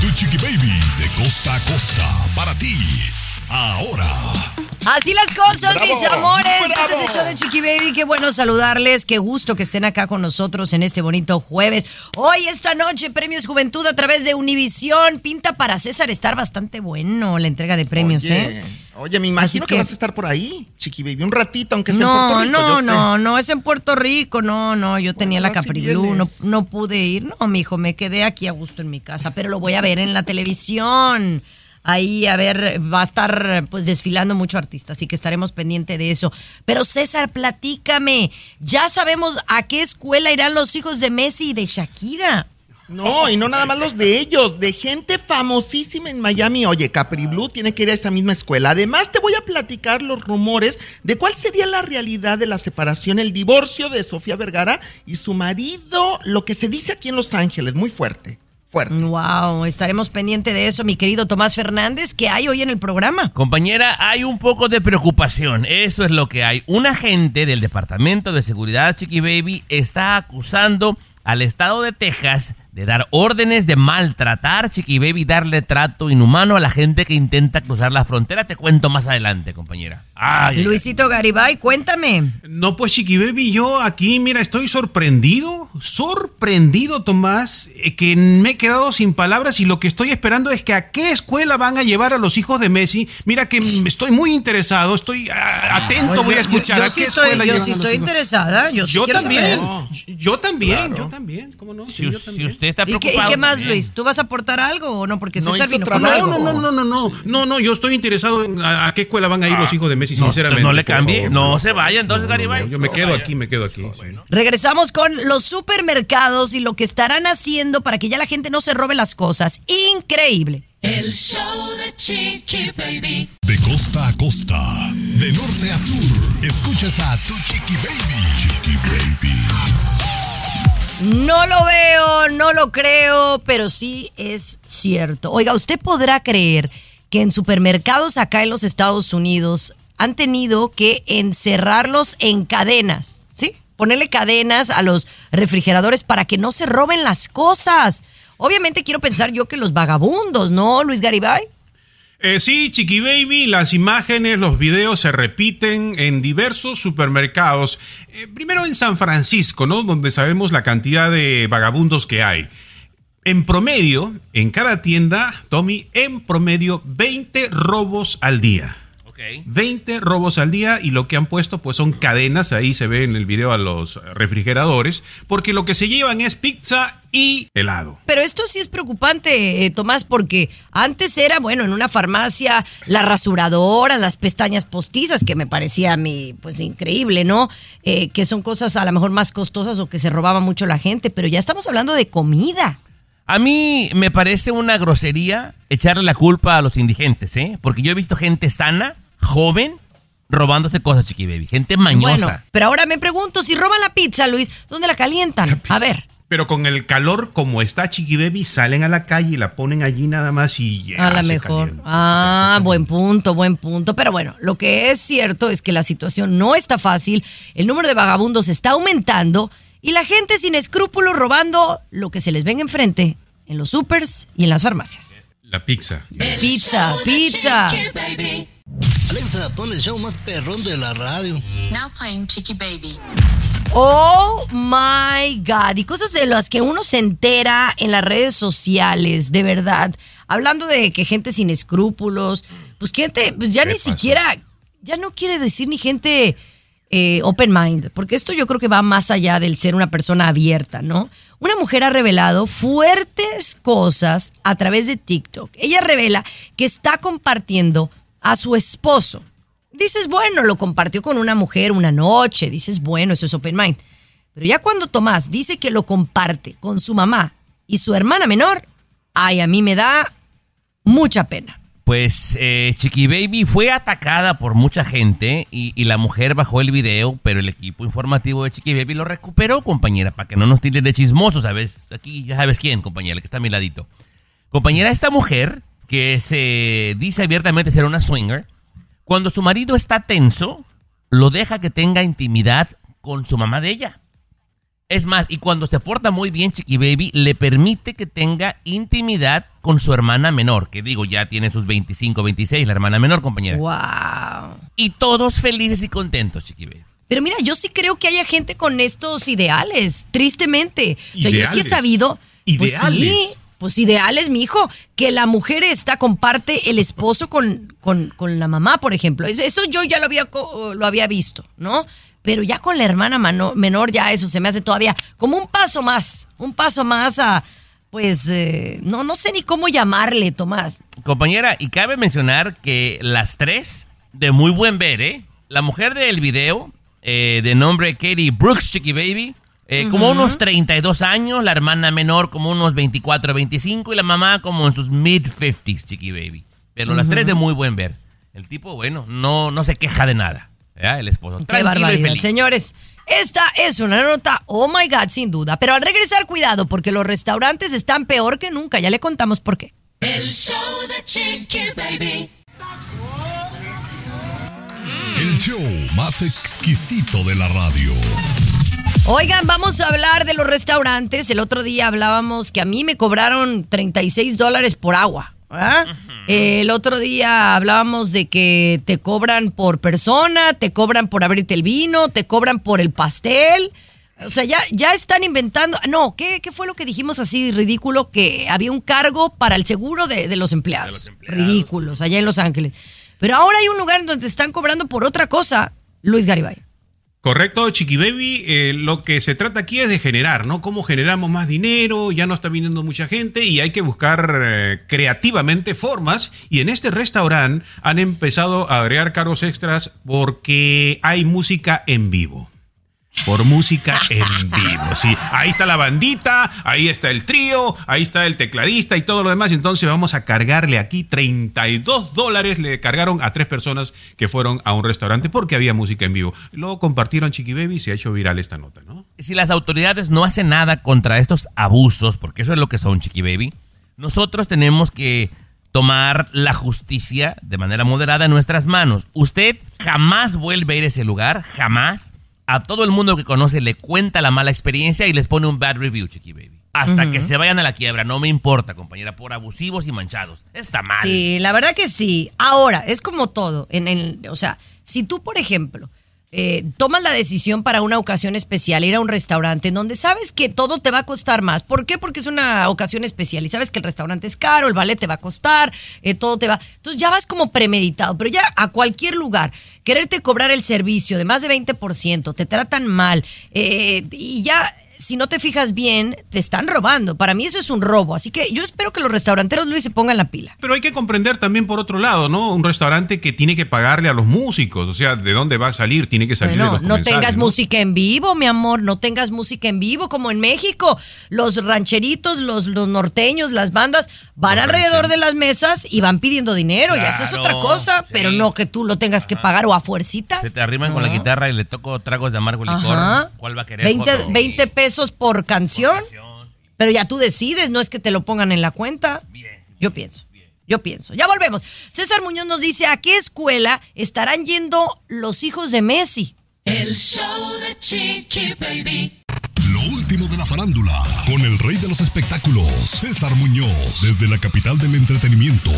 Tu Chiqui Baby de costa a costa para ti. Ahora. Así las cosas, Bravo, mis amores. bravo. Este es el show de Chiqui Baby. Qué bueno saludarles. Qué gusto que estén acá con nosotros en este bonito jueves. Hoy, esta noche, Premios Juventud a través de Univisión. Pinta para César estar bastante bueno la entrega de premios, Oye, ¿eh? Oye, me imagino que, que- vas a estar por ahí, Chiqui Baby, un ratito, aunque sea en No, Puerto Rico. no, yo sé. no, no, es en Puerto Rico, no, no, yo tenía la Caprilú, no, no pude ir, no, mijo, me quedé aquí a gusto en mi casa, pero lo voy a ver en la televisión. Ahí, a ver, va a estar pues desfilando mucho artista, así que estaremos pendiente de eso. Pero César, platícame, ya sabemos a qué escuela irán los hijos de Messi y de Shakira. No, y no nada más los de ellos, de gente famosísima en Miami. Oye, Capri Blue tiene que ir a esa misma escuela. Además, te voy a platicar los rumores de cuál sería la realidad de la separación, el divorcio de Sofía Vergara y su marido, lo que se dice aquí en Los Ángeles, muy fuerte. Fuerte. Wow, estaremos pendiente de eso, mi querido Tomás Fernández, que hay hoy en el programa. Compañera, hay un poco de preocupación. Eso es lo que hay. Un agente del Departamento de Seguridad Chiqui Baby está acusando al estado de Texas de dar órdenes de maltratar Chiqui Baby y darle trato inhumano a la gente que intenta cruzar la frontera. Te cuento más adelante, compañera. Ay, Luisito Garibay, cuéntame. No, pues Chiqui Baby, yo aquí, mira, estoy sorprendido, sorprendido, Tomás, eh, que me he quedado sin palabras y lo que estoy esperando es que a qué escuela van a llevar a los hijos de Messi. Mira que estoy muy interesado, estoy ah, atento, voy a yo- escuchar yo a sí qué estoy- escuela yo llevan sí a estoy interesada, yo sí quiero también, saber. yo- yo también, yo también, ¿cómo no? Sí, si, yo si también. Usted está ¿Y qué, y preocupado. qué más, también. Luis? ¿Tú vas a aportar algo o no? Porque No César vino con algo. No, no, no, no, no, no, no, yo estoy interesado en a, a qué escuela van a ir los hijos de Messi, No, sinceramente. no le cambie, favor. no se vaya entonces, Garibay. Yo me quedo aquí, me quedo aquí. Regresamos con los supermercados y lo que estarán haciendo para que ya la gente no se robe las cosas. Increíble. El show de Chiqui Baby. De costa a costa, de norte a sur, escuchas a Tu Chiqui Baby. Chiqui Baby. No lo veo, no lo creo, pero sí es cierto. Oiga, usted podrá creer que en supermercados acá en los Estados Unidos han tenido que encerrarlos en cadenas, ¿sí? Ponerle cadenas a los refrigeradores para que no se roben las cosas. Obviamente quiero pensar yo que los vagabundos, ¿no, Luis Garibay? Eh, sí, Chiqui Baby, las imágenes, los videos se repiten en diversos supermercados. Eh, primero en San Francisco, ¿no? Donde sabemos la cantidad de vagabundos que hay. En promedio, en cada tienda, Tommy, en promedio 20 robos al día. Ok. 20 robos al día y lo que han puesto pues son cadenas, ahí se ve en el video a los refrigeradores, porque lo que se llevan es pizza y helado. Pero esto sí es preocupante, eh, Tomás, porque antes era, bueno, en una farmacia, la rasuradora, las pestañas postizas, que me parecía a mí, pues increíble, ¿no? Eh, que son cosas a lo mejor más costosas o que se robaba mucho la gente, pero ya estamos hablando de comida. A mí me parece una grosería echarle la culpa a los indigentes, ¿eh? Porque yo he visto gente sana, joven, robándose cosas, chiqui baby. Gente mañosa. Bueno, pero ahora me pregunto, si roban la pizza, Luis, ¿dónde la calientan? A ver. Pero con el calor como está Chiqui Baby, salen a la calle y la ponen allí nada más y ya. A lo se mejor. calienta. Ah, buen punto, buen punto. Pero bueno, lo que es cierto es que la situación no está fácil, el número de vagabundos está aumentando y la gente sin escrúpulos robando lo que se les venga enfrente en los supers y en las farmacias. La pizza. Pizza, pizza. Alexa, pon el show más perrón de la radio. Now playing Chiqui Baby. Oh my God. Y cosas de las que uno se entera en las redes sociales, de verdad. Hablando de que gente sin escrúpulos, pues gente, pues ya ni siquiera, ya no quiere decir ni gente eh, open mind, porque esto yo creo que va más allá del ser una persona abierta, ¿no? Una mujer ha revelado fuertes cosas a través de TikTok. Ella revela que está compartiendo a su esposo. Dices, bueno, lo compartió con una mujer una noche. Dices, bueno, eso es open mind. Pero ya cuando Tomás dice que lo comparte con su mamá y su hermana menor, ay, a mí me da mucha pena. Pues eh, Chiqui Baby fue atacada por mucha gente y, la mujer bajó el video, pero el equipo informativo de Chiqui Baby lo recuperó, compañera, para que no nos tiren de chismosos, ¿sabes? Aquí ya sabes quién, compañera, que está a mi ladito. Compañera, esta mujer, que se dice abiertamente ser una swinger, cuando su marido está tenso, lo deja que tenga intimidad con su mamá de ella. Es más, y cuando se porta muy bien Chiqui Baby, le permite que tenga intimidad con su hermana menor, que digo, ya tiene sus 25, 26, la hermana menor, compañera. Wow. Y todos felices y contentos, Chiqui Baby. Pero mira, yo sí creo que haya gente con estos ideales, tristemente. O sea, yo sí he Ideales. sabido. Pues Ideales. sí, pues ideales, mi hijo, que la mujer está, comparte el esposo con, con, con la mamá, por ejemplo. Eso, yo ya lo había, lo había visto, ¿no? Pero ya con la hermana mano- menor, ya eso se me hace todavía como un paso más, un paso más a, pues, eh, no, no sé ni cómo llamarle, Tomás. Compañera, y cabe mencionar que las tres, de muy buen ver, ¿eh? La mujer del video, eh, de nombre Katie Brooks, Chiqui Baby, eh, como Ujú. unos 32 años, la hermana menor como unos 24, 25 y la mamá como en sus mid-50s, Chiqui Baby. Pero las tres de muy buen ver. El tipo, bueno, no, no se queja de nada. El esposo. Qué tranquilo y barbaridad. feliz. Señores, esta es una nota, oh my God, sin duda. Pero al regresar, cuidado, porque los restaurantes están peor que nunca. Ya le contamos por qué. El show de Chiqui Baby. El show más exquisito de la radio. Oigan, vamos a hablar de los restaurantes. El otro día hablábamos que a mí me cobraron 36 dólares por agua. ¿ah? El otro día hablábamos de que te cobran por persona, te cobran por abrirte el vino, te cobran por el pastel. O sea, ya, ya están inventando. No, ¿qué, qué fue lo que dijimos así ridículo? Que había un cargo para el seguro de, de los empleados. Ridículos, allá en Los Ángeles. Pero ahora hay un lugar donde te están cobrando por otra cosa, Luis Garibay. Correcto, Chiqui Baby. eh, lo que se trata aquí es de generar, ¿no? Cómo generamos más dinero, ya no está viniendo mucha gente y hay que buscar eh, creativamente formas. Y en este restaurante han empezado a agregar cargos extras porque hay música en vivo. Por música en vivo, sí. Ahí está la bandita, ahí está el trío, ahí está el tecladista y todo lo demás. Entonces vamos a cargarle aquí 32 dólares. Le cargaron a tres personas que fueron a un restaurante porque había música en vivo. Luego compartieron Chiqui Baby y se ha hecho viral esta nota, ¿no? si las autoridades no hacen nada contra estos abusos, porque eso es lo que son, Chiqui Baby, nosotros tenemos que tomar la justicia de manera moderada en nuestras manos. Usted jamás vuelve a ir a ese lugar, jamás. A todo el mundo que conoce le cuenta la mala experiencia y les pone un bad review, Chiqui Baby. Hasta que se vayan a la quiebra, no me importa, compañera, por abusivos y manchados. Está mal. Sí, la verdad que sí. Ahora, es como todo. En el, o sea, si tú, por ejemplo, eh, tomas la decisión para una ocasión especial, ir a un restaurante en donde sabes que todo te va a costar más. ¿Por qué? Porque es una ocasión especial y sabes que el restaurante es caro, el ballet te va a costar, eh, todo te va. Entonces ya vas como premeditado, pero ya a cualquier lugar, quererte cobrar el servicio de más de 20%, te tratan mal eh, y ya. Si no te fijas bien, te están robando. Para mí eso es un robo. Así que yo espero que los restauranteros, Luis, se pongan la pila. Pero hay que comprender también por otro lado, ¿no? Un restaurante que tiene que pagarle a los músicos, o sea, ¿de dónde va a salir? Tiene que salir de Bueno, los no tengas música en vivo, mi amor, no tengas música en vivo como en México. Los rancheritos, los, los norteños, las bandas van Los alrededor de las mesas y van pidiendo dinero. y eso es otra Claro, cosa, sí. pero no que tú lo tengas que pagar o a fuercitas. Se te arriman con la guitarra y le toco tragos de amargo licor. Ajá. ¿Cuál va a querer? 20, joven? 20 pesos por canción. Pero ya tú decides, no es que te lo pongan en la cuenta. Yo pienso. Yo pienso. Ya volvemos. César Muñoz nos dice, ¿a qué escuela estarán yendo los hijos de Messi? El show de Chiqui Baby. Lo último de la farándula, con el rey de los espectáculos, César Muñoz, desde la capital del entretenimiento,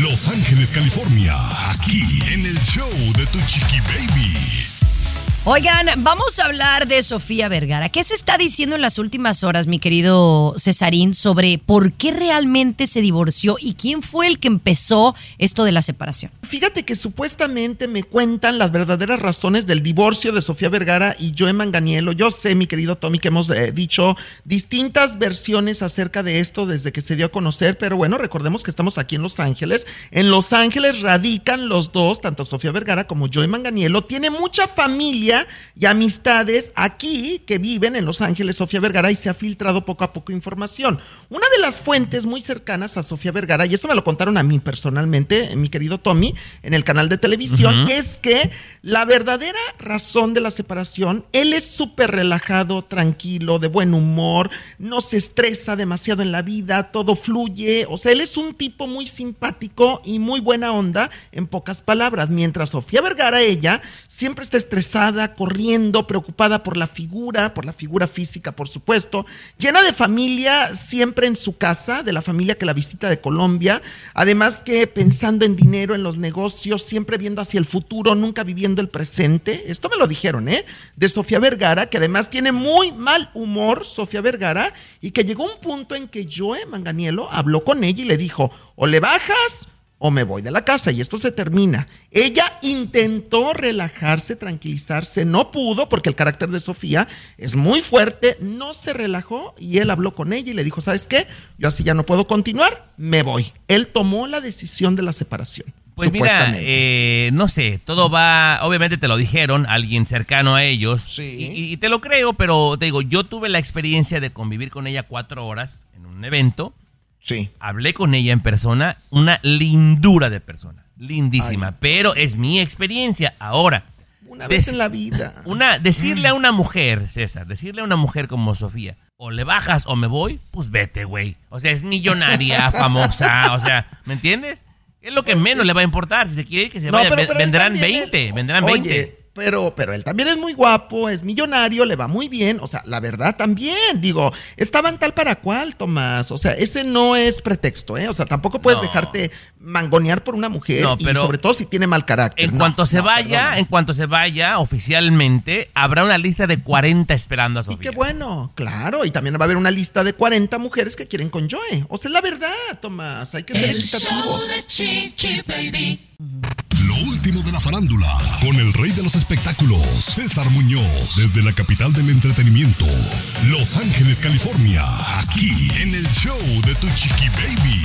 Los Ángeles, California, aquí en el show de Tu Chiqui Baby. Oigan, vamos a hablar de Sofía Vergara. ¿Qué se está diciendo en las últimas horas, mi querido Cesarín, sobre por qué realmente se divorció y quién fue el que empezó esto de la separación? Fíjate que supuestamente me cuentan las verdaderas razones del divorcio de Sofía Vergara y Joe Manganiello. Yo sé, mi querido Tommy, que hemos eh, dicho distintas versiones acerca de esto desde que se dio a conocer, pero bueno, recordemos que estamos aquí en Los Ángeles. En Los Ángeles radican los dos, tanto Sofía Vergara como Joe Manganiello. Tiene mucha familia y amistades aquí que viven en Los Ángeles, Sofía Vergara, y se ha filtrado poco a poco información. Una de las fuentes muy cercanas a Sofía Vergara, y eso me lo contaron a mí personalmente, mi querido Tommy, en el canal de televisión, es que la verdadera razón de la separación, él es súper relajado, tranquilo, de buen humor, no se estresa demasiado en la vida, todo fluye, o sea, él es un tipo muy simpático y muy buena onda, en pocas palabras, mientras Sofía Vergara, ella, siempre está estresada, corriendo, preocupada por la figura, por la figura física, por supuesto, llena de familia siempre en su casa, de la familia que la visita de Colombia, además que pensando en dinero, en los negocios, siempre viendo hacia el futuro, nunca viviendo el presente. Esto me lo dijeron, ¿eh? De Sofía Vergara, que además tiene muy mal humor, Sofía Vergara, y que llegó un punto en que Joe Manganiello habló con ella y le dijo, o le bajas o me voy de la casa y esto se termina. Ella intentó relajarse, tranquilizarse, no pudo porque el carácter de Sofía es muy fuerte, no se relajó y él habló con ella y le dijo, ¿sabes qué? Yo así ya no puedo continuar, me voy. Él tomó la decisión de la separación. Pues mira, eh, no sé, todo va, obviamente te lo dijeron, alguien cercano a ellos, y, y- y te lo creo, pero te digo, yo tuve la experiencia de convivir con ella cuatro horas en un evento. Sí. Hablé con ella en persona, una lindura de persona, lindísima, pero es mi experiencia. Ahora, Una vez en la vida. una, decirle a una mujer, César, decirle a una mujer como Sofía, o le bajas o me voy, pues vete, güey. O sea, es millonaria, famosa, o sea, ¿me entiendes? Es lo que menos le va a importar. Si se quiere ir, que se No, vaya. pero- pero vendrán también, 20, él- vendrán Oye, 20. Pero, pero él también es muy guapo, es millonario, le va muy bien. O sea, la verdad también, digo, estaban tal para cual, Tomás. O sea, ese no es pretexto, ¿eh? O sea, tampoco puedes No. dejarte mangonear por una mujer No, y pero sobre todo si tiene mal carácter. En No, cuanto se no, vaya, perdóname. en cuanto se vaya oficialmente, habrá una lista de 40 esperando a Y Sofía. qué bueno, claro. Y también va a haber una lista de 40 mujeres que quieren con Joe. O sea, es la verdad, Tomás. Hay que ser El show de Chiqui Baby. Lo último de la farándula, con el rey de los espectáculos, César Muñoz, desde la capital del entretenimiento, Los Ángeles, California, aquí en el show de Tu Chiqui Baby.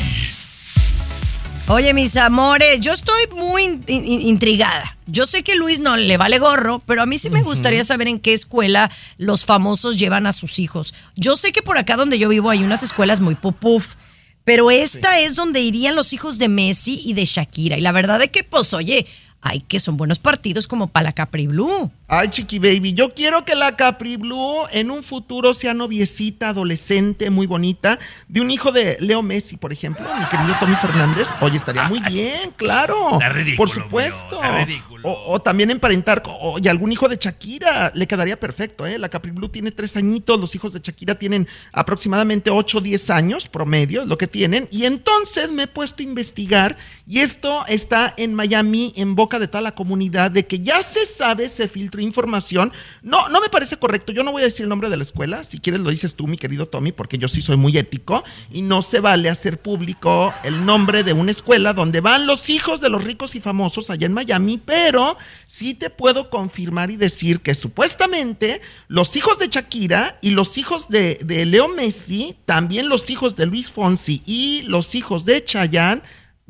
Oye, mis amores, yo estoy muy in- in- intrigada. Yo sé que Luis no le vale gorro, pero a mí sí me gustaría saber en qué escuela los famosos llevan a sus hijos. Yo sé que por acá donde yo vivo hay unas escuelas muy pupuf, pero esta es donde irían los hijos de Messi y de Shakira. Y la verdad es que, pues, oye, hay que son buenos partidos como para la Capri Blue. Ay, chiqui baby, yo quiero que la Capri Blue en un futuro sea noviecita, adolescente, muy bonita, de un hijo de Leo Messi, por ejemplo, mi querido Tommy Fernández. Oye, estaría muy bien, claro. Ridículo, por supuesto. Ridículo. O, o también emparentar, con- oye, algún hijo de Shakira, le quedaría perfecto, ¿eh? La Capri Blue tiene tres añitos, los hijos de Shakira tienen aproximadamente 8 o 10 años, promedio, es lo que tienen. Y entonces me he puesto a investigar, y esto está en Miami, en boca de toda la comunidad, de que ya se sabe, se filtró información. No, no me parece correcto, yo no voy a decir el nombre de la escuela, si quieres lo dices tú, mi querido Tommy, porque yo sí soy muy ético, y no se vale hacer público el nombre de una escuela donde van los hijos de los ricos y famosos allá en Miami, pero sí te puedo confirmar y decir que supuestamente los hijos de Shakira y los hijos de, de Leo Messi, también los hijos de Luis Fonsi y los hijos de Chayanne,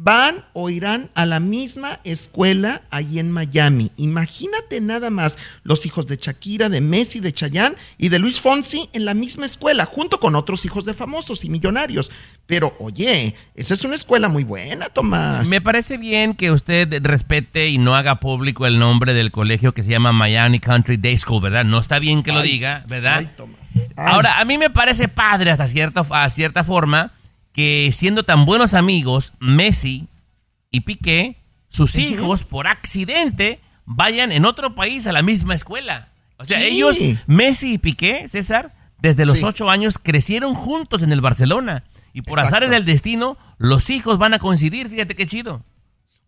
van o irán a la misma escuela allí en Miami. Imagínate nada más los hijos de Shakira, de Messi, de Chayanne y de Luis Fonsi en la misma escuela, junto con otros hijos de famosos y millonarios. Pero oye, esa es una escuela muy buena, Tomás. Me parece bien que usted respete y no haga público el nombre del colegio que se llama Miami Country Day School, ¿verdad? No está bien que lo diga, ¿verdad? ay, Tomás. Ay. Ahora, a mí me parece padre hasta cierta, a cierta forma que siendo tan buenos amigos, Messi y Piqué, sus hijos por accidente vayan en otro país a la misma escuela. O sea, Sí. ellos, Messi y Piqué, César, desde los Sí. ocho años crecieron juntos en el Barcelona. Y por Exacto. azares del destino, los hijos van a coincidir, fíjate qué chido.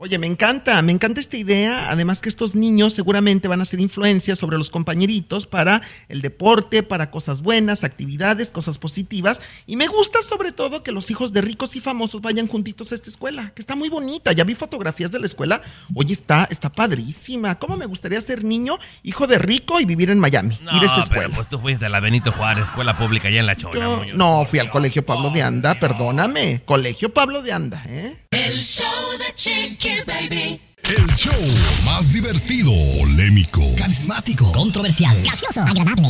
Oye, me encanta, me encanta esta idea. Además que estos niños seguramente van a hacer influencia sobre los compañeritos para el deporte, para cosas buenas, actividades, cosas positivas. Y me gusta sobre todo que los hijos de ricos y famosos vayan juntitos a esta escuela, que está muy bonita. Ya vi fotografías de la escuela. Oye, está, está padrísima. ¿Cómo me gustaría ser niño, hijo de rico y vivir en Miami? No, ir a esa pero escuela. pues tú fuiste a la Benito Juárez, escuela pública allá en La Chona. Yo- no, fui al colegio Pablo de Anda, perdóname. Colegio Pablo de Anda, ¿eh? El show de Chiqui Baby. El show más divertido, polémico, Carismático. Controversial. Gracioso, agradable,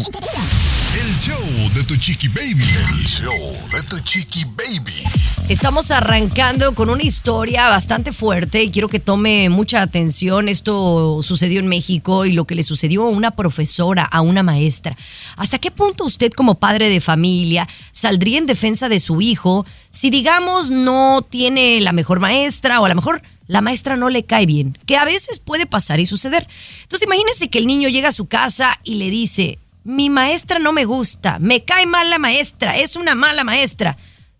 el show de tu chiqui baby. El show de tu chiqui baby. Estamos arrancando con una historia bastante fuerte y quiero que tome mucha atención. Esto sucedió en México y lo que le sucedió a una profesora, a una maestra. ¿Hasta qué punto usted como padre de familia saldría en defensa de su hijo si digamos no tiene la mejor maestra o a lo mejor la maestra no le cae bien? Que a veces puede pasar y suceder. Entonces imagínense que el niño llega a su casa y le dice, mi maestra no me gusta, me cae mal la maestra, es una mala maestra.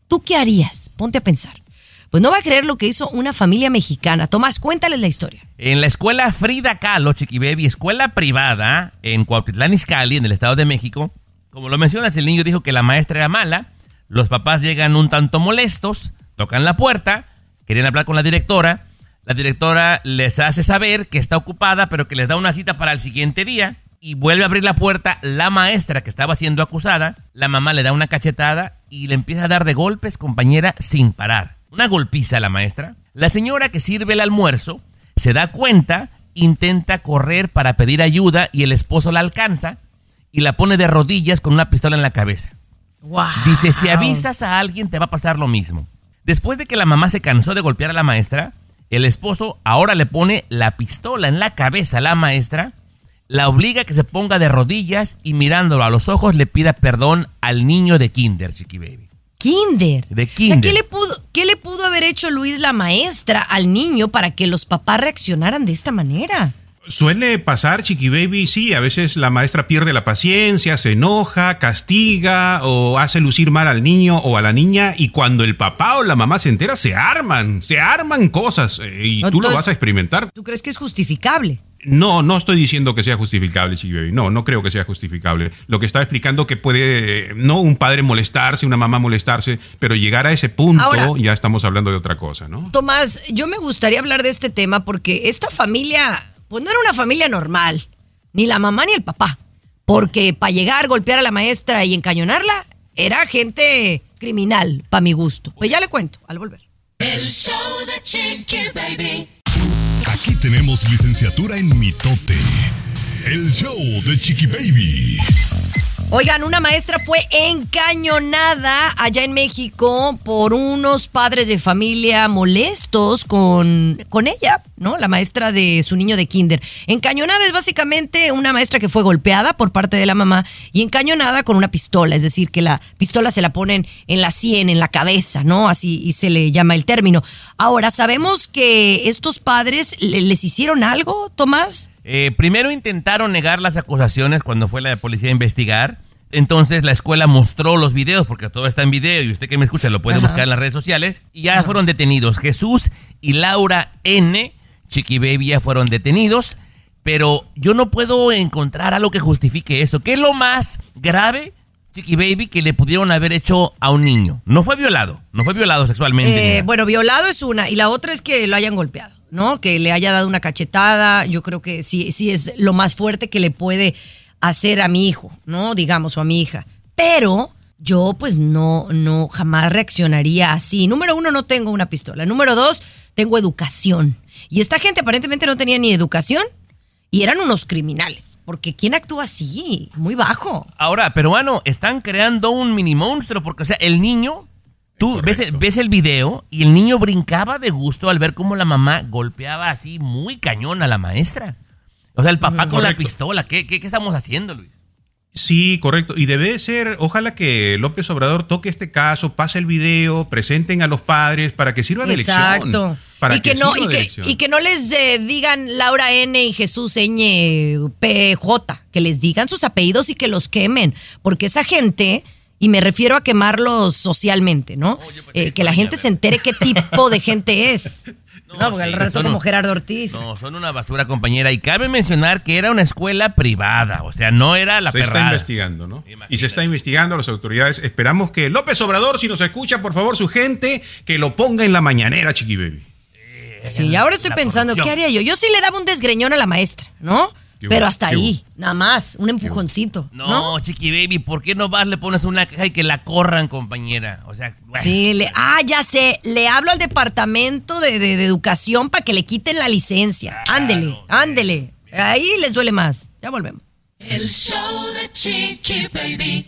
¿Tú qué harías? Ponte a pensar. Pues no va a creer lo que hizo una familia mexicana. Tomás, cuéntales la historia. En la escuela Frida Kahlo, Chiqui Baby, escuela privada en Cuautitlán Izcalli, en el Estado de México. Como lo mencionas, el niño dijo que la maestra era mala. Los papás llegan un tanto molestos, tocan la puerta, querían hablar con la directora. La directora les hace saber que está ocupada, pero que les da una cita para el siguiente día. Y vuelve a abrir la puerta la maestra que estaba siendo acusada. La mamá le da una cachetada y le empieza a dar de golpes, compañera, sin parar. Una golpiza a la maestra. La señora que sirve el almuerzo se da cuenta, intenta correr para pedir ayuda y el esposo la alcanza y la pone de rodillas con una pistola en la cabeza. Dice, si avisas a alguien te va a pasar lo mismo. Después de que la mamá se cansó de golpear a la maestra, el esposo ahora le pone la pistola en la cabeza a la maestra, la obliga a que se ponga de rodillas y mirándolo a los ojos le pida perdón al niño de Kinder, Chiqui Baby. Kinder. De O sea, Kinder. ¿qué le, pudo, ¿qué le pudo haber hecho Luis la maestra al niño para que los papás reaccionaran de esta manera? Suele pasar, Chiqui Baby, sí, a veces la maestra pierde la paciencia, se enoja, castiga o hace lucir mal al niño o a la niña y cuando el papá o la mamá se entera se arman, se arman cosas eh, y tú lo vas a experimentar. ¿Tú crees que es justificable? No, no estoy diciendo que sea justificable, Chiqui Baby. No, no creo que sea justificable. Lo que estaba explicando que puede, no un padre molestarse, una mamá molestarse, pero llegar a ese punto Ahora- ya estamos hablando de otra cosa, ¿no? Tomás, yo me gustaría hablar de este tema porque esta familia, pues no era una familia normal, ni la mamá ni el papá, porque para llegar, golpear a la maestra y encañonarla, era gente criminal, para mi gusto. Pues ya le cuento, al volver. El show de Chiqui Baby. Aquí tenemos licenciatura en mitote. El show de Chiqui Baby. Oigan, una maestra fue encañonada allá en México por unos padres de familia molestos con, con ella, ¿no? La maestra de su niño de kinder. Encañonada es básicamente una maestra que fue golpeada por parte de la mamá y encañonada con una pistola, es decir, que la pistola se la ponen en la sien, en la cabeza, ¿no? Así y se le llama el término. Ahora, ¿sabemos que estos padres le- les hicieron algo, Tomás? Eh, primero intentaron negar las acusaciones cuando fue la policía a investigar. Entonces la escuela mostró los videos, porque todo está en video y usted que me escucha lo puede Ajá. buscar en las redes sociales. Y ya fueron detenidos. Jesús y Laura N. Chiqui Baby ya fueron detenidos. Pero yo no puedo encontrar algo que justifique eso. ¿Qué es lo más grave, Chiqui Baby, que le pudieron haber hecho a un niño? No fue violado. No fue violado sexualmente. Eh, bueno, violado es una y la otra es que lo hayan golpeado, ¿no? Que le haya dado una cachetada. Yo creo que sí, sí es lo más fuerte que le puede hacer a mi hijo, ¿no? Digamos, o a mi hija. Pero yo pues no, no, jamás reaccionaría así. Número uno, no tengo una pistola. Número dos, tengo educación. Y esta gente aparentemente no tenía ni educación y eran unos criminales. Porque ¿quién actúa así? Muy bajo. Ahora, peruano, están creando un mini monstruo porque, o sea, el niño, tú ves el, ves el video y el niño brincaba de gusto al ver cómo la mamá golpeaba así muy cañón a la maestra. O sea, el papá con la pistola. ¿Qué, qué, qué estamos haciendo, Luis? Sí, correcto. Y debe ser, ojalá que López Obrador toque este caso, pase el video, presenten a los padres para que sirva de Exacto. lección. Para y que, no, y que, lección. y que no les eh, digan Laura N y Jesús Ñ PJ, que les digan sus apellidos y que los quemen, porque esa gente, y me refiero a quemarlos socialmente, ¿no? Eh, que la gente se entere qué tipo de gente es. No, porque sí, rato son como un- Gerardo Ortiz. No, son una basura, compañera. Y cabe mencionar que era una escuela privada, o sea, no era la se está investigando, ¿no? Y se está investigando a las autoridades. Esperamos que López Obrador, si nos escucha, por favor, su gente, que lo ponga en la mañanera, Chiqui Baby. Sí, ahora estoy la pensando, ¿qué haría yo? Yo sí le daba un desgreñón a la maestra, ¿no? ¿Qué Pero hasta ¿Qué ahí, nada más, un empujoncito. No, Chiqui Baby, ¿por qué no vas, le pones una caja y que la corran, compañera? O sea, bueno. Sí, le, ah, ya sé, le hablo al departamento de, de- de educación para que le quiten la licencia. Ándele, ándele. Ahí les duele más. Ya volvemos. El show de Chiqui Baby.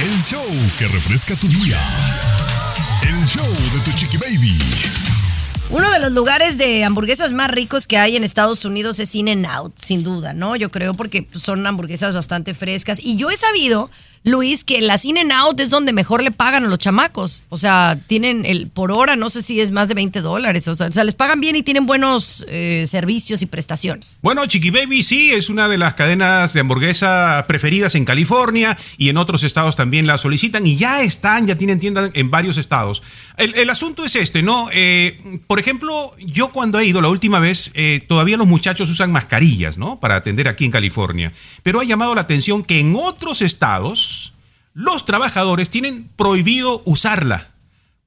El show que refresca tu día. El show de tu chiqui baby. Uno de los lugares de hamburguesas más ricos que hay en Estados Unidos es In n Out, sin duda, ¿no? Yo creo porque pues, son hamburguesas bastante frescas. Y yo he sabido, Luis, que las In n Out es donde mejor le pagan a los chamacos. O sea, tienen el por hora, no sé si es más de 20 dólares. O sea, o sea, les pagan bien y tienen buenos eh, servicios y prestaciones. Bueno, Chiqui Baby sí es una de las cadenas de hamburguesa preferidas en California y en otros estados también la solicitan y ya están, ya tienen tiendas en varios estados. El, el asunto es este, ¿no? Eh, por ejemplo, yo cuando he ido la última vez, eh, todavía los muchachos usan mascarillas, ¿no? Para atender aquí en California. Pero ha llamado la atención que en otros estados los trabajadores tienen prohibido usarla.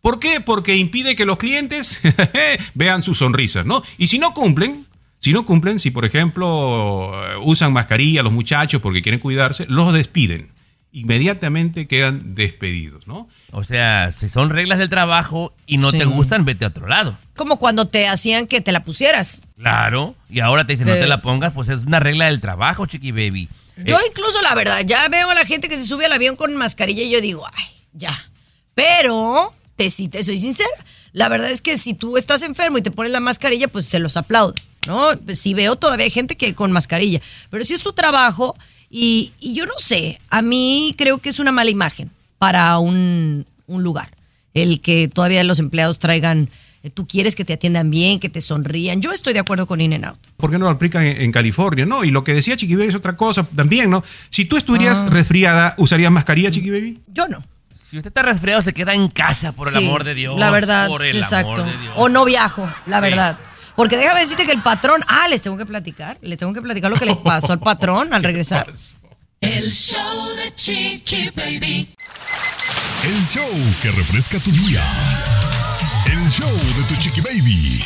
¿Por qué? Porque impide que los clientes vean sus sonrisas, ¿no? Y si no cumplen, si no cumplen, si por ejemplo eh, usan mascarilla los muchachos porque quieren cuidarse, los despiden. Inmediatamente quedan despedidos, ¿no? O sea, si son reglas del trabajo y no Sí. te gustan, vete a otro lado. Como cuando te hacían que te la pusieras. Claro. Y ahora te dicen, no Eh. te la pongas, pues es una regla del trabajo, Chiqui Baby. Yo Eh, incluso, la verdad, ya veo a la gente que se sube al avión con mascarilla y yo digo, ay, ya. Pero, te, si te soy sincera, la verdad es que si tú estás enfermo y te pones la mascarilla, pues se los aplaudo, ¿no? Pues sí veo todavía gente que con mascarilla, pero si es tu trabajo y, y yo no sé, a mí creo que es una mala imagen para un, un lugar, el que todavía los empleados traigan, tú quieres que te atiendan bien, que te sonrían. Yo estoy de acuerdo con In n Out. ¿Por qué no lo aplican en, en California? No, y lo que decía Chiqui Baby es otra cosa también, ¿no? Si tú estuvieras Ah. resfriada, ¿usarías mascarilla, Chiqui Baby? Yo no. Si usted está resfriado, se queda en casa, por el Sí, amor de Dios. La verdad, por el exacto. amor de Dios. O no viajo, la Sí. verdad. Porque déjame decirte que el patrón, ah, les tengo que platicar, les tengo que platicar lo que le pasó al patrón al regresar. El show de Chiqui Baby. El show que refresca tu día. El show de tu chiqui baby.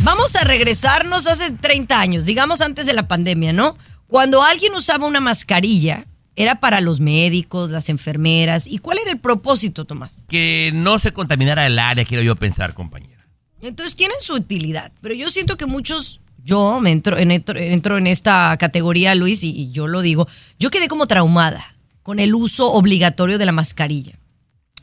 Vamos a regresarnos hace 30 años, digamos antes de la pandemia, ¿no? Cuando alguien usaba una mascarilla, era para los médicos, las enfermeras. ¿Y cuál era el propósito, Tomás? Que no se contaminara el área, quiero yo pensar, compañera. Entonces tienen su utilidad, pero yo siento que muchos, yo me entro, en, entro, entro en esta categoría, Luis, y, y yo lo digo, yo quedé como traumada con el uso obligatorio de la mascarilla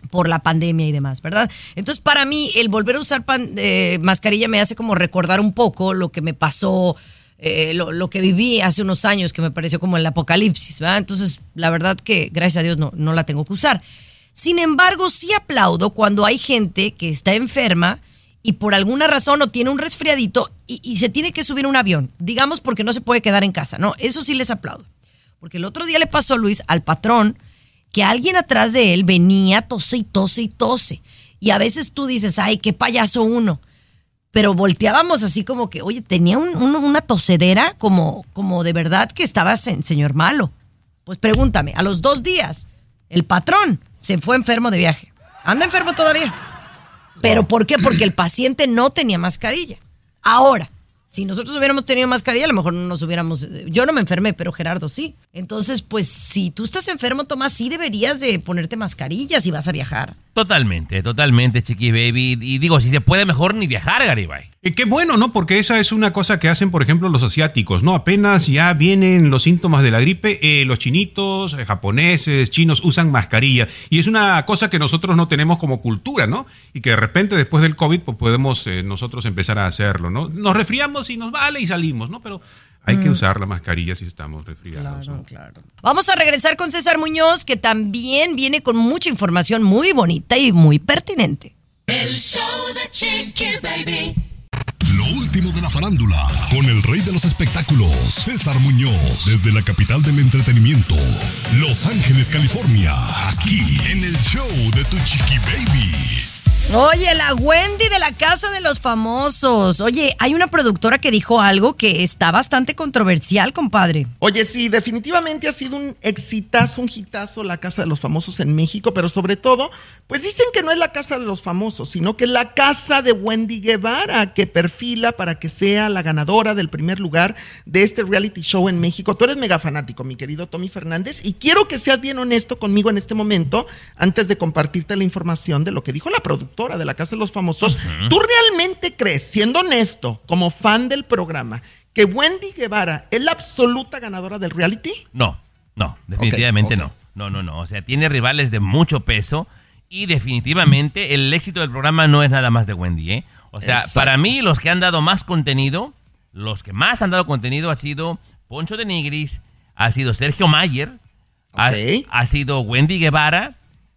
por la pandemia y demás, ¿verdad? Entonces para mí el volver a usar eh, mascarilla me hace como recordar un poco lo que me pasó, eh, lo, que viví hace unos años que me pareció como el apocalipsis, ¿verdad? Entonces la verdad que gracias a Dios no, no la tengo que usar. Sin embargo, sí aplaudo cuando hay gente que está enferma y por alguna razón o tiene un resfriadito y, y se tiene que subir un avión, digamos porque no se puede quedar en casa, ¿no? Eso sí les aplaudo. Porque el otro día le pasó, Luis, al patrón, que alguien atrás de él venía, tose y tose y tose. Y a veces tú dices, ay, qué payaso uno. Pero volteábamos así como que, oye, tenía un- un- una tosedera como, como de verdad que estaba se- señor malo. Pues pregúntame, a los dos días, el patrón se fue enfermo de viaje. Anda enfermo todavía. ¿Pero por qué? Porque el paciente no tenía mascarilla. Ahora, si nosotros hubiéramos tenido mascarilla, a lo mejor no nos hubiéramos... Yo no me enfermé, pero Gerardo sí. Entonces, pues si tú estás enfermo, Tomás, sí deberías de ponerte mascarilla si vas a viajar. Totalmente, totalmente, Chiqui Baby. Y digo, si se puede mejor ni viajar, Garibay. Eh, qué bueno, ¿no? Porque esa es una cosa que hacen, por ejemplo, los asiáticos, ¿no? Apenas ya vienen los síntomas de la gripe, eh, los chinitos, eh, japoneses, chinos usan mascarilla. Y es una cosa que nosotros no tenemos como cultura, ¿no? Y que de repente después del COVID pues, podemos eh, nosotros empezar a hacerlo, ¿no? Nos resfriamos y nos vale y salimos, ¿no? Pero hay que Mm. usar la mascarilla si estamos resfriados. ¿no? Vamos a regresar con César Muñoz, que también viene con mucha información muy bonita y muy pertinente. El show de Chiqui Baby. Lo último de la farándula, con el rey de los espectáculos, César Muñoz, desde la capital del entretenimiento, Los Ángeles, California, aquí en el show de Tu Chiqui Baby. Oye, la Wendy de la Casa de los Famosos. Oye, hay una productora que dijo algo que está bastante controversial, compadre. Oye, sí, definitivamente ha sido un exitazo, un hitazo la Casa de los Famosos en México, pero sobre todo, pues dicen que no es la Casa de los Famosos, sino que es la casa de Wendy Guevara, que perfila para que sea la ganadora del primer lugar de este reality show en México. Tú eres mega fanático, mi querido Tommy Fernández, y quiero que seas bien honesto conmigo en este momento, antes de compartirte la información de lo que dijo la productora de la Casa de los Famosos. ¿Tú realmente crees, siendo honesto, como fan del programa, que Wendy Guevara es la absoluta ganadora del reality? No, no, definitivamente no. No, no, no. O sea, tiene rivales de mucho peso y definitivamente el éxito del programa no es nada más de Wendy, ¿eh? O sea, Exacto. para mí los que han dado más contenido, los que más han dado contenido ha sido Poncho de Nigris, ha sido Sergio Mayer, ha- ha, sido Wendy Guevara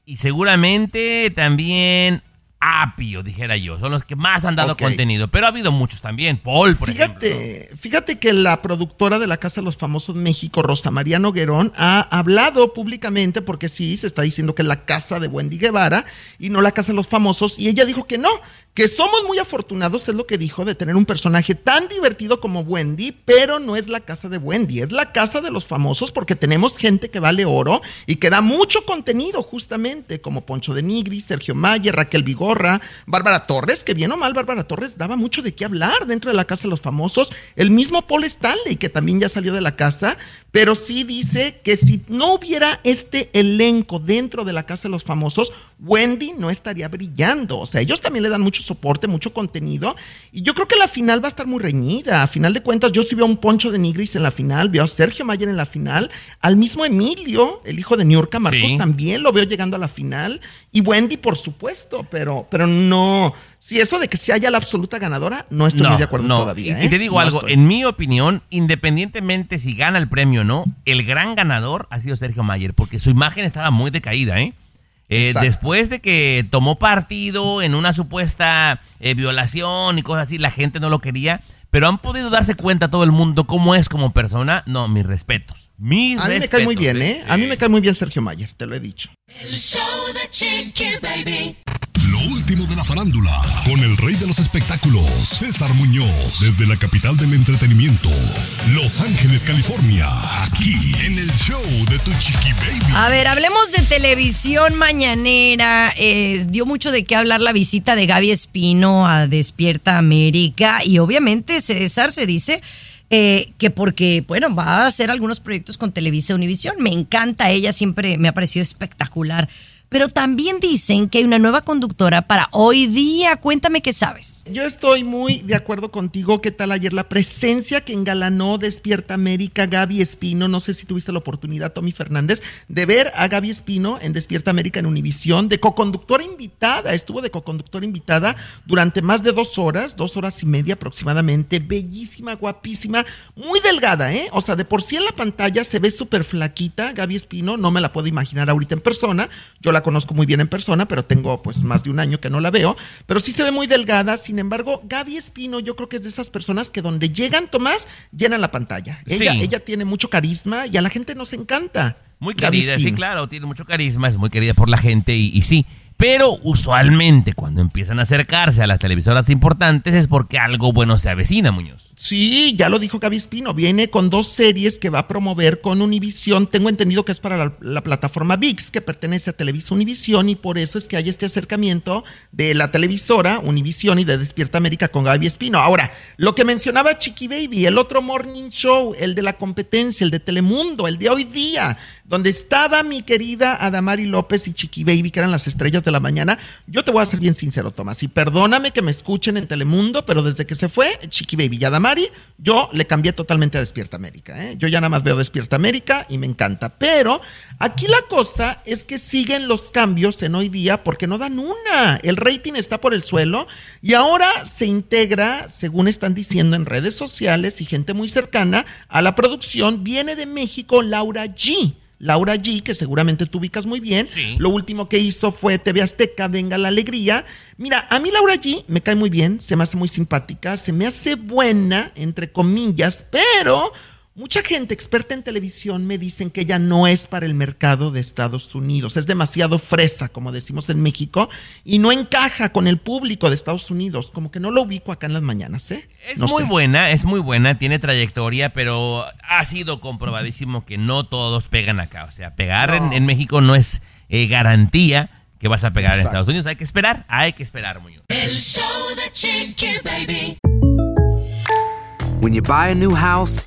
y seguramente también Apio, dijera yo. Son los que más han dado contenido, pero ha habido muchos también. Paul, por ejemplo. Fíjate, fíjate que la productora de la Casa de los Famosos México, Rosa María Noguerón, ha hablado públicamente, porque sí, se está diciendo que es la casa de Wendy Guevara y no la Casa de los Famosos, y ella dijo que no, que somos muy afortunados, es lo que dijo, de tener un personaje tan divertido como Wendy, pero no es la casa de Wendy, es la casa de los famosos porque tenemos gente que vale oro y que da mucho contenido justamente, como Poncho de Nigris, Sergio Mayer, Raquel Vigorra, Bárbara Torres, que bien o mal Bárbara Torres daba mucho de qué hablar dentro de la casa de los famosos, el mismo Paul Stanley, que también ya salió de la casa, pero sí dice que si no hubiera este elenco dentro de la casa de los famosos, Wendy no estaría brillando, o sea, ellos también le dan mucho soporte, mucho contenido, y yo creo que la final va a estar muy reñida, a final de cuentas yo sí veo a un Poncho de Nigris en la final, veo a Sergio Mayer en la final, al mismo Emilio, el hijo de Niurka Marcos, Sí. también lo veo llegando a la final, y Wendy por supuesto, pero, pero no, si eso de que se haya la absoluta ganadora, no estoy muy de acuerdo todavía. Y, y ¿eh? te digo No algo, estoy. en mi opinión, independientemente si gana el premio o no, el gran ganador ha sido Sergio Mayer, porque su imagen estaba muy decaída, ¿eh? Eh, después de que tomó partido en una supuesta eh, violación y cosas así, la gente no lo quería, pero han podido darse cuenta todo el mundo cómo es como persona. No, mis respetos. Mis A mí me cae muy bien, ¿eh? A mí me cae muy bien Sergio Mayer, te lo he dicho. El show de Chiqui Baby. Lo último de la farándula, con el rey de los espectáculos, César Muñoz, desde la capital del entretenimiento, Los Ángeles, California, aquí en el show de Tu Chiqui Baby. A ver, hablemos de televisión mañanera. Eh, dio mucho de qué hablar la visita de Gaby Espino a Despierta América. Y obviamente César se dice eh, que porque, bueno, va a hacer algunos proyectos con Televisa Univisión. Me encanta ella, siempre me ha parecido espectacular. Pero también dicen que hay una nueva conductora para hoy día. Cuéntame qué sabes. Yo estoy muy de acuerdo contigo. ¿Qué tal ayer la presencia que engalanó Despierta América Gaby Espino? No sé si tuviste la oportunidad, Tommy Fernández, de ver a Gaby Espino en Despierta América en Univisión, de coconductora invitada. Estuvo de coconductora invitada durante más de dos horas, dos horas y media aproximadamente. Bellísima, guapísima, muy delgada, ¿eh? O sea, de por sí en la pantalla se ve súper flaquita Gaby Espino. No me la puedo imaginar ahorita en persona. Yo la conozco muy bien en persona, pero tengo pues más de un año que no la veo. Pero sí se ve muy delgada. Sin embargo, Gaby Espino yo creo que es de esas personas que donde llegan, Tomás, llenan la pantalla. Ella, Sí. ella tiene mucho carisma y a la gente nos encanta. Muy Gaby querida, sí, claro, tiene mucho carisma, es muy querida por la gente y, y sí. Pero usualmente cuando empiezan a acercarse a las televisoras importantes es porque algo bueno se avecina, Muñoz. Sí, ya lo dijo Gaby Espino. Viene con dos series que va a promover con Univisión. Tengo entendido que es para la, la plataforma VIX, que pertenece a Televisa Univisión, y por eso es que hay este acercamiento de la televisora Univisión y de Despierta América con Gaby Espino. Ahora, lo que mencionaba Chiqui Baby, el otro morning show, el de la competencia, el de Telemundo, el de hoy día, donde estaba mi querida Adamari López y Chiqui Baby, que eran las estrellas de la mañana. Yo te voy a ser bien sincero, Tomás, y perdóname que me escuchen en Telemundo, pero desde que se fue Chiqui Baby y Adamari, yo le cambié totalmente a Despierta América. ¿eh? Yo ya nada más veo Despierta América y me encanta. Pero aquí la cosa es que siguen los cambios en hoy día porque no dan una. El rating está por el suelo y ahora se integra, según están diciendo en redes sociales y gente muy cercana a la producción, viene de México Laura G. Laura G, que seguramente tú ubicas muy bien. Lo último que hizo fue TV Azteca, Venga la Alegría. Mira, a mí Laura G me cae muy bien, se me hace muy simpática, se me hace buena, entre comillas, pero Mucha gente experta en televisión me dicen que ella no es para el mercado de Estados Unidos. Es demasiado fresa, como decimos en México, y no encaja con el público de Estados Unidos. Como que no lo ubico acá en las mañanas, ¿eh? Es No muy sé. buena, es muy buena, tiene trayectoria, pero ha sido comprobadísimo que no todos pegan acá. O sea, pegar en, en México no es eh, garantía que vas a pegar en. Estados Unidos. Hay que esperar, hay que esperar, Muñoz. El show de Chiqui Baby. When you buy a new house,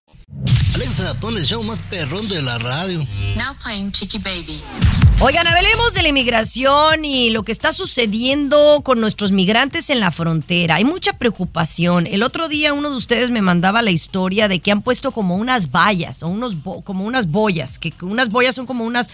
Alexa, pon el show más perrón de la radio. Now playing Chiqui Baby. Oigan, hablemos de la inmigración y lo que está sucediendo con nuestros migrantes en la frontera. Hay mucha preocupación. El otro día uno de ustedes me mandaba la historia de que han puesto como unas vallas o unos bo- como unas boyas, que que unas boyas son como unas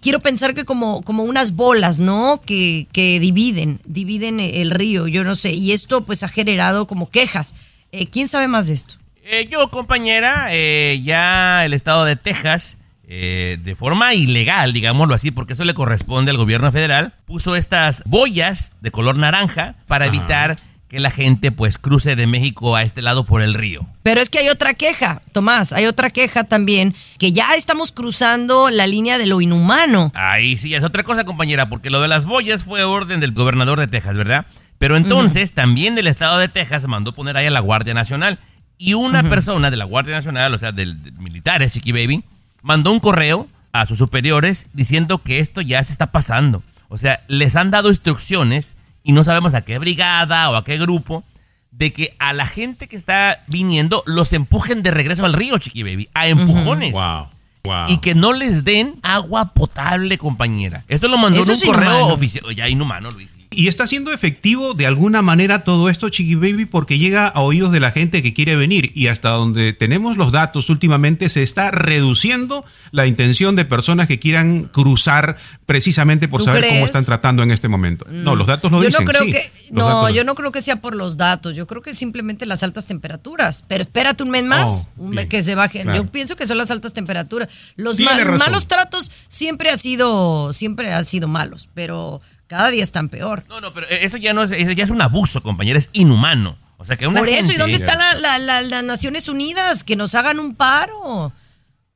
quiero pensar que como como unas bolas, ¿no? Que que dividen, dividen el río, yo no sé, y esto pues ha generado como quejas. Eh, ¿quién sabe más de esto? Eh, yo, compañera, eh, ya el estado de Texas, eh, de forma ilegal, digámoslo así, porque eso le corresponde al gobierno federal, puso estas boyas de color naranja para evitar que la gente pues cruce de México a este lado por el río. Pero es que hay otra queja, Tomás, hay otra queja también, que ya estamos cruzando la línea de lo inhumano. Ahí sí, es otra cosa, compañera, porque lo de las boyas fue orden del gobernador de Texas, ¿verdad? Pero entonces también del estado de Texas mandó poner ahí a la Guardia Nacional. Y una persona de la Guardia Nacional, o sea, del, del militares, Chiqui Baby, mandó un correo a sus superiores diciendo que esto ya se está pasando. O sea, les han dado instrucciones y no sabemos a qué brigada o a qué grupo de que a la gente que está viniendo los empujen de regreso al río, Chiqui Baby, a empujones. Wow. Wow. Y que no les den agua potable, compañera. Esto lo mandó Eso en un correo oficial. Ya inhumano, Luis. Y está siendo efectivo de alguna manera todo esto, Chiqui Baby, porque llega a oídos de la gente que quiere venir. Y hasta donde tenemos los datos últimamente, se está reduciendo la intención de personas que quieran cruzar precisamente por ¿Tú saber cómo están tratando en este momento. No, los datos lo yo dicen. no creo sí, que no, yo no creo que sea por los datos, yo creo que simplemente las altas temperaturas. Pero espérate un mes más, Oh, un bien, mes que se bajen. claro. Yo pienso que son las altas temperaturas. Los malos tratos siempre ha sido siempre han sido malos, pero cada día están peor. No, no, pero eso ya no es, eso ya es un abuso, compañera. Es inhumano. O sea, que una Por eso, ¿y dónde están la- la- la- las Naciones Unidas? Que nos hagan un paro.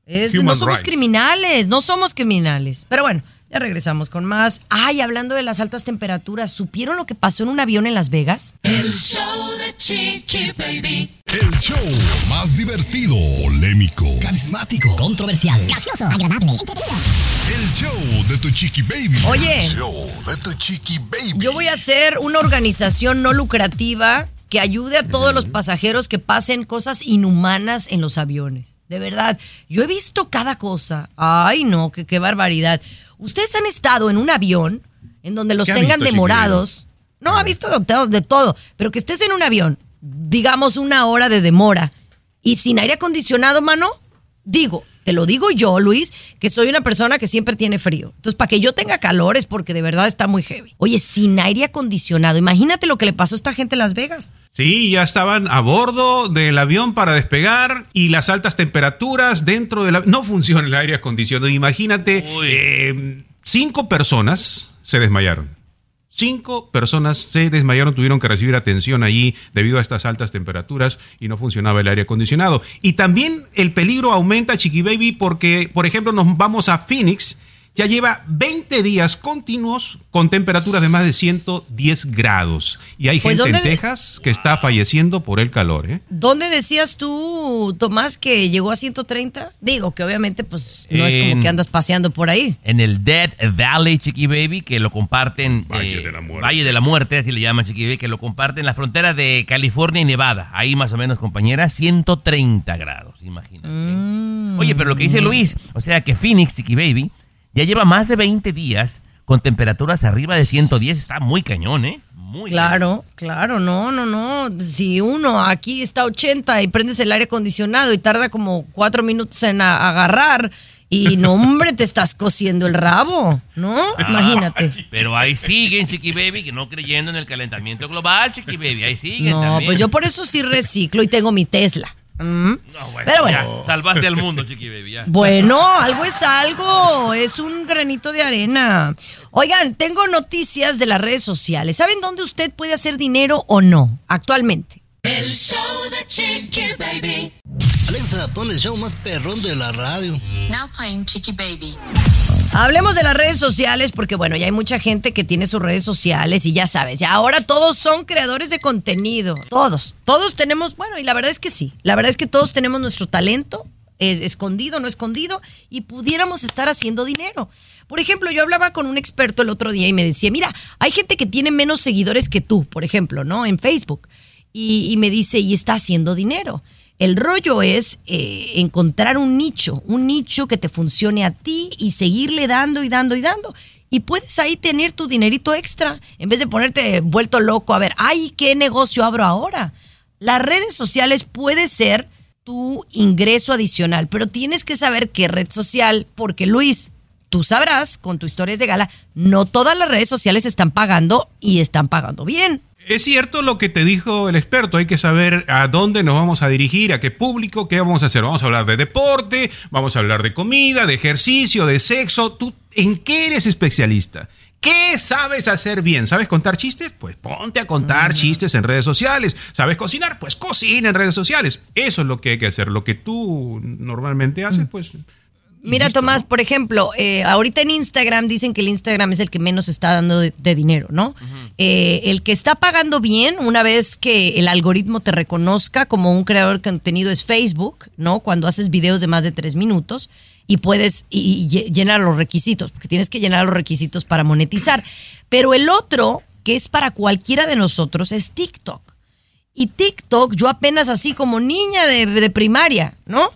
Es- no somos rights. criminales, no somos criminales. Pero bueno, ya regresamos con más. Ay, hablando de las altas temperaturas, ¿supieron lo que pasó en un avión en Las Vegas? El show de Chiqui Baby. El show más divertido, polémico, Carismático. Controversial. Gracioso, agradable, el show de tu chiqui baby. Oye. El show de tu chiqui baby. Yo voy a hacer una organización no lucrativa que ayude a todos los pasajeros que pasen cosas inhumanas en los aviones. De verdad, yo he visto cada cosa. Ay, no, qué, qué barbaridad. Ustedes han estado en un avión en donde los ¿Qué ha tengan demorados. No, ha visto de de todo. Pero que estés en un avión, digamos una hora de demora, y sin aire acondicionado, mano, digo, te lo digo yo, Luis, que soy una persona que siempre tiene frío. Entonces, para que yo tenga calor es porque de verdad está muy heavy. Oye, sin aire acondicionado, imagínate lo que le pasó a esta gente en Las Vegas. Sí, ya estaban a bordo del avión para despegar y las altas temperaturas dentro del avión. No funciona el aire acondicionado. Imagínate, eh, cinco personas se desmayaron. Cinco personas se desmayaron, tuvieron que recibir atención allí debido a estas altas temperaturas y no funcionaba el aire acondicionado. Y también el peligro aumenta, Chiqui Baby, porque, por ejemplo, nos vamos a Phoenix. Ya lleva 20 días continuos con temperaturas de más de 110 grados. Y hay Pues, gente en ¿dónde de- Texas que está falleciendo por el calor, ¿eh? ¿Dónde decías tú, Tomás, que llegó a 130? Digo que obviamente, pues no es como que andas paseando por ahí. En el Dead Valley, Chiqui Baby, que lo comparten. Valle eh, de la Muerte. Valle de la Muerte, así le llaman Chiqui Baby, que lo comparten en la frontera de California y Nevada. Ahí más o menos, compañera, 130 grados, imagínate. Mm. Oye, pero lo que dice Luis, o sea que Phoenix, Chiqui Baby, ya lleva más de 20 días con temperaturas arriba de 110. Está muy cañón, ¿eh? Muy cañón. Claro, claro, no, no, no. Si uno aquí está a 80 y prendes el aire acondicionado y tarda como cuatro minutos en agarrar, Y no, hombre, te estás cosiendo el rabo, ¿no? Ah, Imagínate. Pero ahí siguen, Chiqui Baby, que no creyendo en el calentamiento global, Chiqui Baby. Ahí siguen No, también. pues yo por eso sí reciclo y tengo mi Tesla. Mm. No, bueno, Pero ya, bueno. salvaste al mundo, Chiqui Baby, ya. Bueno, algo es algo, es un granito de arena. Oigan, tengo noticias de las redes sociales. ¿Saben dónde usted puede hacer dinero o no actualmente? El show de Chiqui Baby. Alexa, pon el show más perrón de la radio. Now playing Chiqui Baby. Hablemos de las redes sociales porque bueno, ya hay mucha gente que tiene sus redes sociales y ya sabes, ya ahora todos son creadores de contenido. Todos, todos tenemos, bueno, y la verdad es que sí, la verdad es que todos tenemos nuestro talento, eh, escondido, no escondido, y pudiéramos estar haciendo dinero. Por ejemplo, yo hablaba con un experto el otro día y me decía, mira, hay gente que tiene menos seguidores que tú, por ejemplo, ¿no? En Facebook. Y, y me dice, y está haciendo dinero. El rollo es eh, encontrar un nicho, un nicho que te funcione a ti y seguirle dando y dando y dando. Y puedes ahí tener tu dinerito extra en vez de ponerte vuelto loco a ver, ay, ¿qué negocio abro ahora? Las redes sociales puede ser tu ingreso adicional, pero tienes que saber qué red social, porque Luis, tú sabrás con tu historias de gala, no todas las redes sociales están pagando y están pagando bien. Es cierto lo que te dijo el experto, hay que saber a dónde nos vamos a dirigir, a qué público, qué vamos a hacer. Vamos a hablar de deporte, vamos a hablar de comida, de ejercicio, de sexo. ¿Tú en qué eres especialista? ¿Qué sabes hacer bien? ¿Sabes contar chistes? Pues ponte a contar chistes en redes sociales. ¿Sabes cocinar? Pues cocina en redes sociales. Eso es lo que hay que hacer. Lo que tú normalmente haces, pues... Mira, Tomás, por ejemplo, eh, ahorita en Instagram dicen que el Instagram es el que menos está dando de, de dinero, ¿no? Eh, el que está pagando bien, una vez que el algoritmo te reconozca como un creador de contenido es Facebook, ¿no? Cuando haces videos de más de tres minutos y puedes y, y lle- llenar los requisitos, porque tienes que llenar los requisitos para monetizar. Pero el otro, que es para cualquiera de nosotros, es TikTok. Y TikTok, yo apenas así como niña de, de primaria, ¿no?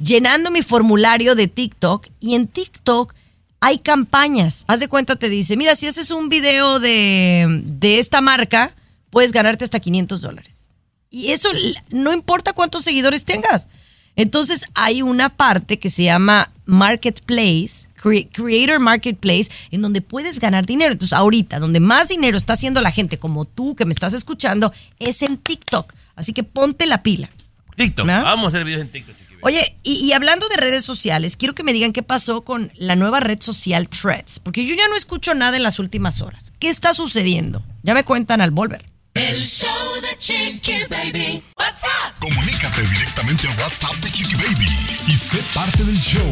Llenando mi formulario de TikTok y en TikTok hay campañas. Haz de cuenta, te dice, mira, si haces un video de, de esta marca, puedes ganarte hasta 500 dólares. Y eso no importa cuántos seguidores tengas. Entonces hay una parte que se llama Marketplace, Cre- Creator Marketplace, en donde puedes ganar dinero. Entonces ahorita, donde más dinero está haciendo la gente como tú que me estás escuchando, es en TikTok. Así que ponte la pila. TikTok, ¿No? vamos a hacer videos en TikTok. Oye, y, y hablando de redes sociales, quiero que me digan qué pasó con la nueva red social Threads, porque yo ya no escucho nada en las últimas horas. ¿Qué está sucediendo? Ya me cuentan al volver. El show de Chiqui Baby. What's up? Comunícate directamente al WhatsApp de Chiqui Baby y sé parte del show.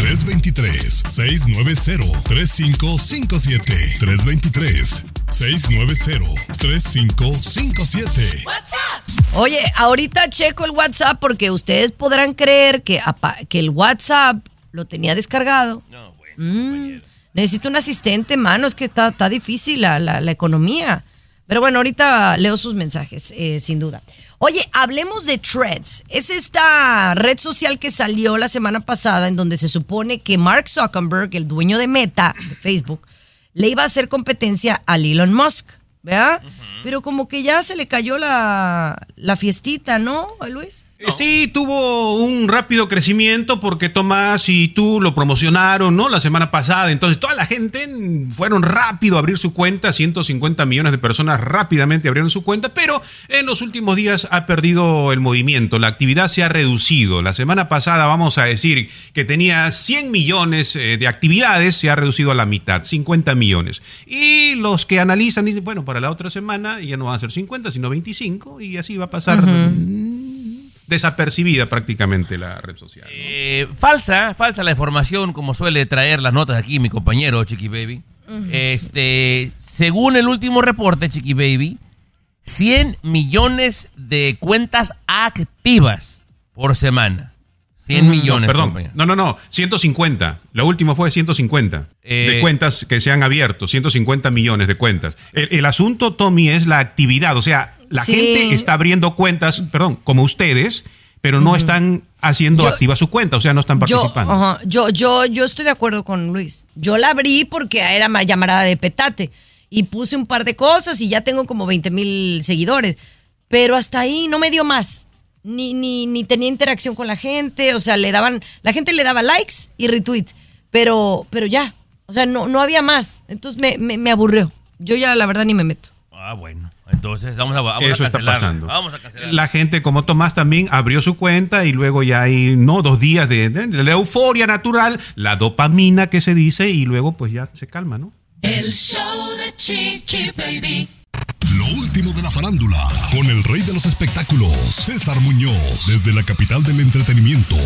323-690-3557. 323-690-3557. What's up? Oye, ahorita checo el WhatsApp porque ustedes podrán creer que, el WhatsApp lo tenía descargado. No, bueno. Mm, necesito un asistente, mano, es que está, está difícil la, la- la economía. Pero bueno, ahorita leo sus mensajes, eh, sin duda. Oye, hablemos de Threads. Es esta red social que salió la semana pasada en donde se supone que Mark Zuckerberg, el dueño de Meta, de Facebook, le iba a hacer competencia a Elon Musk, ¿verdad? Pero como que ya se le cayó la, la fiestita, ¿no, Luis? Eh, Sí, tuvo un rápido crecimiento porque Tomás y tú lo promocionaron, ¿no? La semana pasada. Entonces, toda la gente fueron rápido a abrir su cuenta. 150 millones de personas rápidamente abrieron su cuenta, pero en los últimos días ha perdido el movimiento. La actividad se ha reducido. La semana pasada, vamos a decir que tenía 100 millones eh, de actividades, se ha reducido a la mitad, 50 millones. Y los que analizan dicen, bueno, para la otra semana ya no van a ser 50, sino 25, y así va a pasar desapercibida prácticamente la red social. ¿no? Eh, falsa, falsa la información, como suele traer las notas aquí mi compañero Chiqui Baby. Este, según el último reporte, Chiqui Baby, 100 millones de cuentas activas por semana. 100 millones. No, perdón, no, no, no, 150. La última fue 150 Eh, de cuentas que se han abierto, 150 millones de cuentas. El, el asunto, Tommy, es la actividad. O sea, la Sí. gente está abriendo cuentas, perdón, como ustedes, pero no están haciendo Yo- activa su cuenta, o sea, no están Yo, participando. ajá, yo, yo, yo estoy de acuerdo con Luis. Yo la abrí porque era ma- llamarada de petate y puse un par de cosas y ya tengo como 20 mil seguidores. Pero hasta ahí no me dio más. Ni, ni, ni tenía interacción con la gente, o sea, le daban, la gente le daba likes y retweets, pero, pero ya, o sea, no, no había más. Entonces me, me, me aburrió. Yo ya la verdad ni me meto. Ah, bueno. Entonces vamos a, vamos Eso a está pasando. Vamos a cancelar. La gente como Tomás también abrió su cuenta y luego ya hay, no, dos días de, de- de la euforia natural, la dopamina que se dice y luego pues ya se calma, ¿no? El show de Chiqui Baby. Lo último de la farándula, con el rey de los espectáculos, César Muñoz, desde la capital del entretenimiento,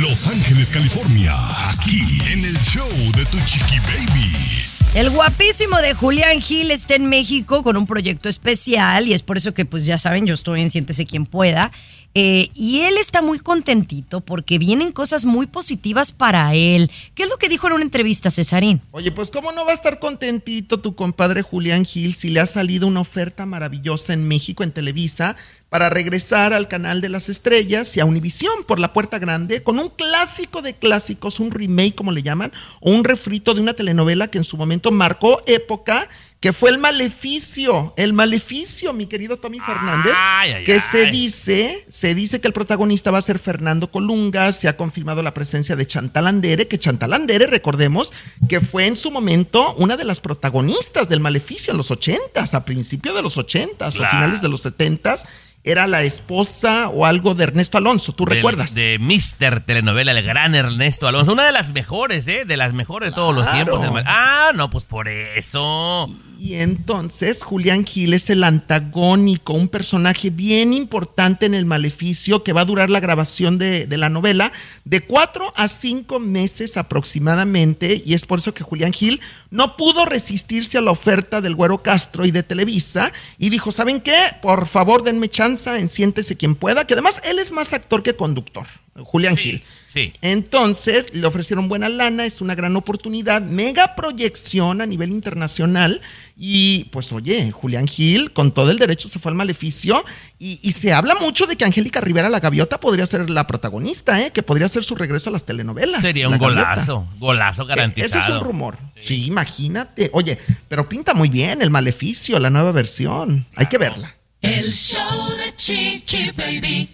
Los Ángeles, California, aquí en el show de Tu Chiqui Baby. El guapísimo de Julián Gil está en México con un proyecto especial y es por eso que pues ya saben, yo estoy en Siéntese quien pueda. Eh, y él está muy contentito porque vienen cosas muy positivas para él. ¿Qué es lo que dijo en una entrevista, Cesarín? Oye, pues cómo no va a estar contentito tu compadre Julián Gil si le ha salido una oferta maravillosa en México en Televisa para regresar al canal de las estrellas y a Univisión por la puerta grande con un clásico de clásicos, un remake como le llaman, o un refrito de una telenovela que en su momento marcó época que fue el maleficio, el maleficio, mi querido Tommy Fernández, Ay, ay, que se dice, se dice que el protagonista va a ser Fernando Colunga, se ha confirmado la presencia de Chantal Andere, que Chantal Andere, recordemos, que fue en su momento una de las protagonistas del maleficio en los ochentas, a principios de los ochentas o finales de los setentas, era la esposa o algo de Ernesto Alonso, ¿tú Del- recuerdas? De Mr. Telenovela, el gran Ernesto Alonso. Una de las mejores, ¿eh? De las mejores de todos los tiempos. Ah, no, pues por eso. Y entonces Julián Gil es el antagónico, un personaje bien importante en el maleficio que va a durar la grabación de, de la novela de cuatro a cinco meses aproximadamente. Y es por eso que Julián Gil no pudo resistirse a la oferta del Güero Castro y de Televisa y dijo, ¿saben qué? Por favor denme chance en Siéntese quien pueda, que además él es más actor que conductor, Julián Gil. Sí. Entonces le ofrecieron buena lana, es una gran oportunidad, mega proyección a nivel internacional. Y pues oye, Julián Gil con todo el derecho se fue al maleficio. Y, y se habla mucho de que Angélica Rivera la Gaviota podría ser la protagonista, ¿eh? que podría ser su regreso a las telenovelas. Sería La un Gaviota. golazo. Golazo E- garantizado. Ese es un rumor. Sí. imagínate. Oye, pero pinta muy bien el maleficio, la nueva versión. Hay que verla. El show de Chiqui Baby.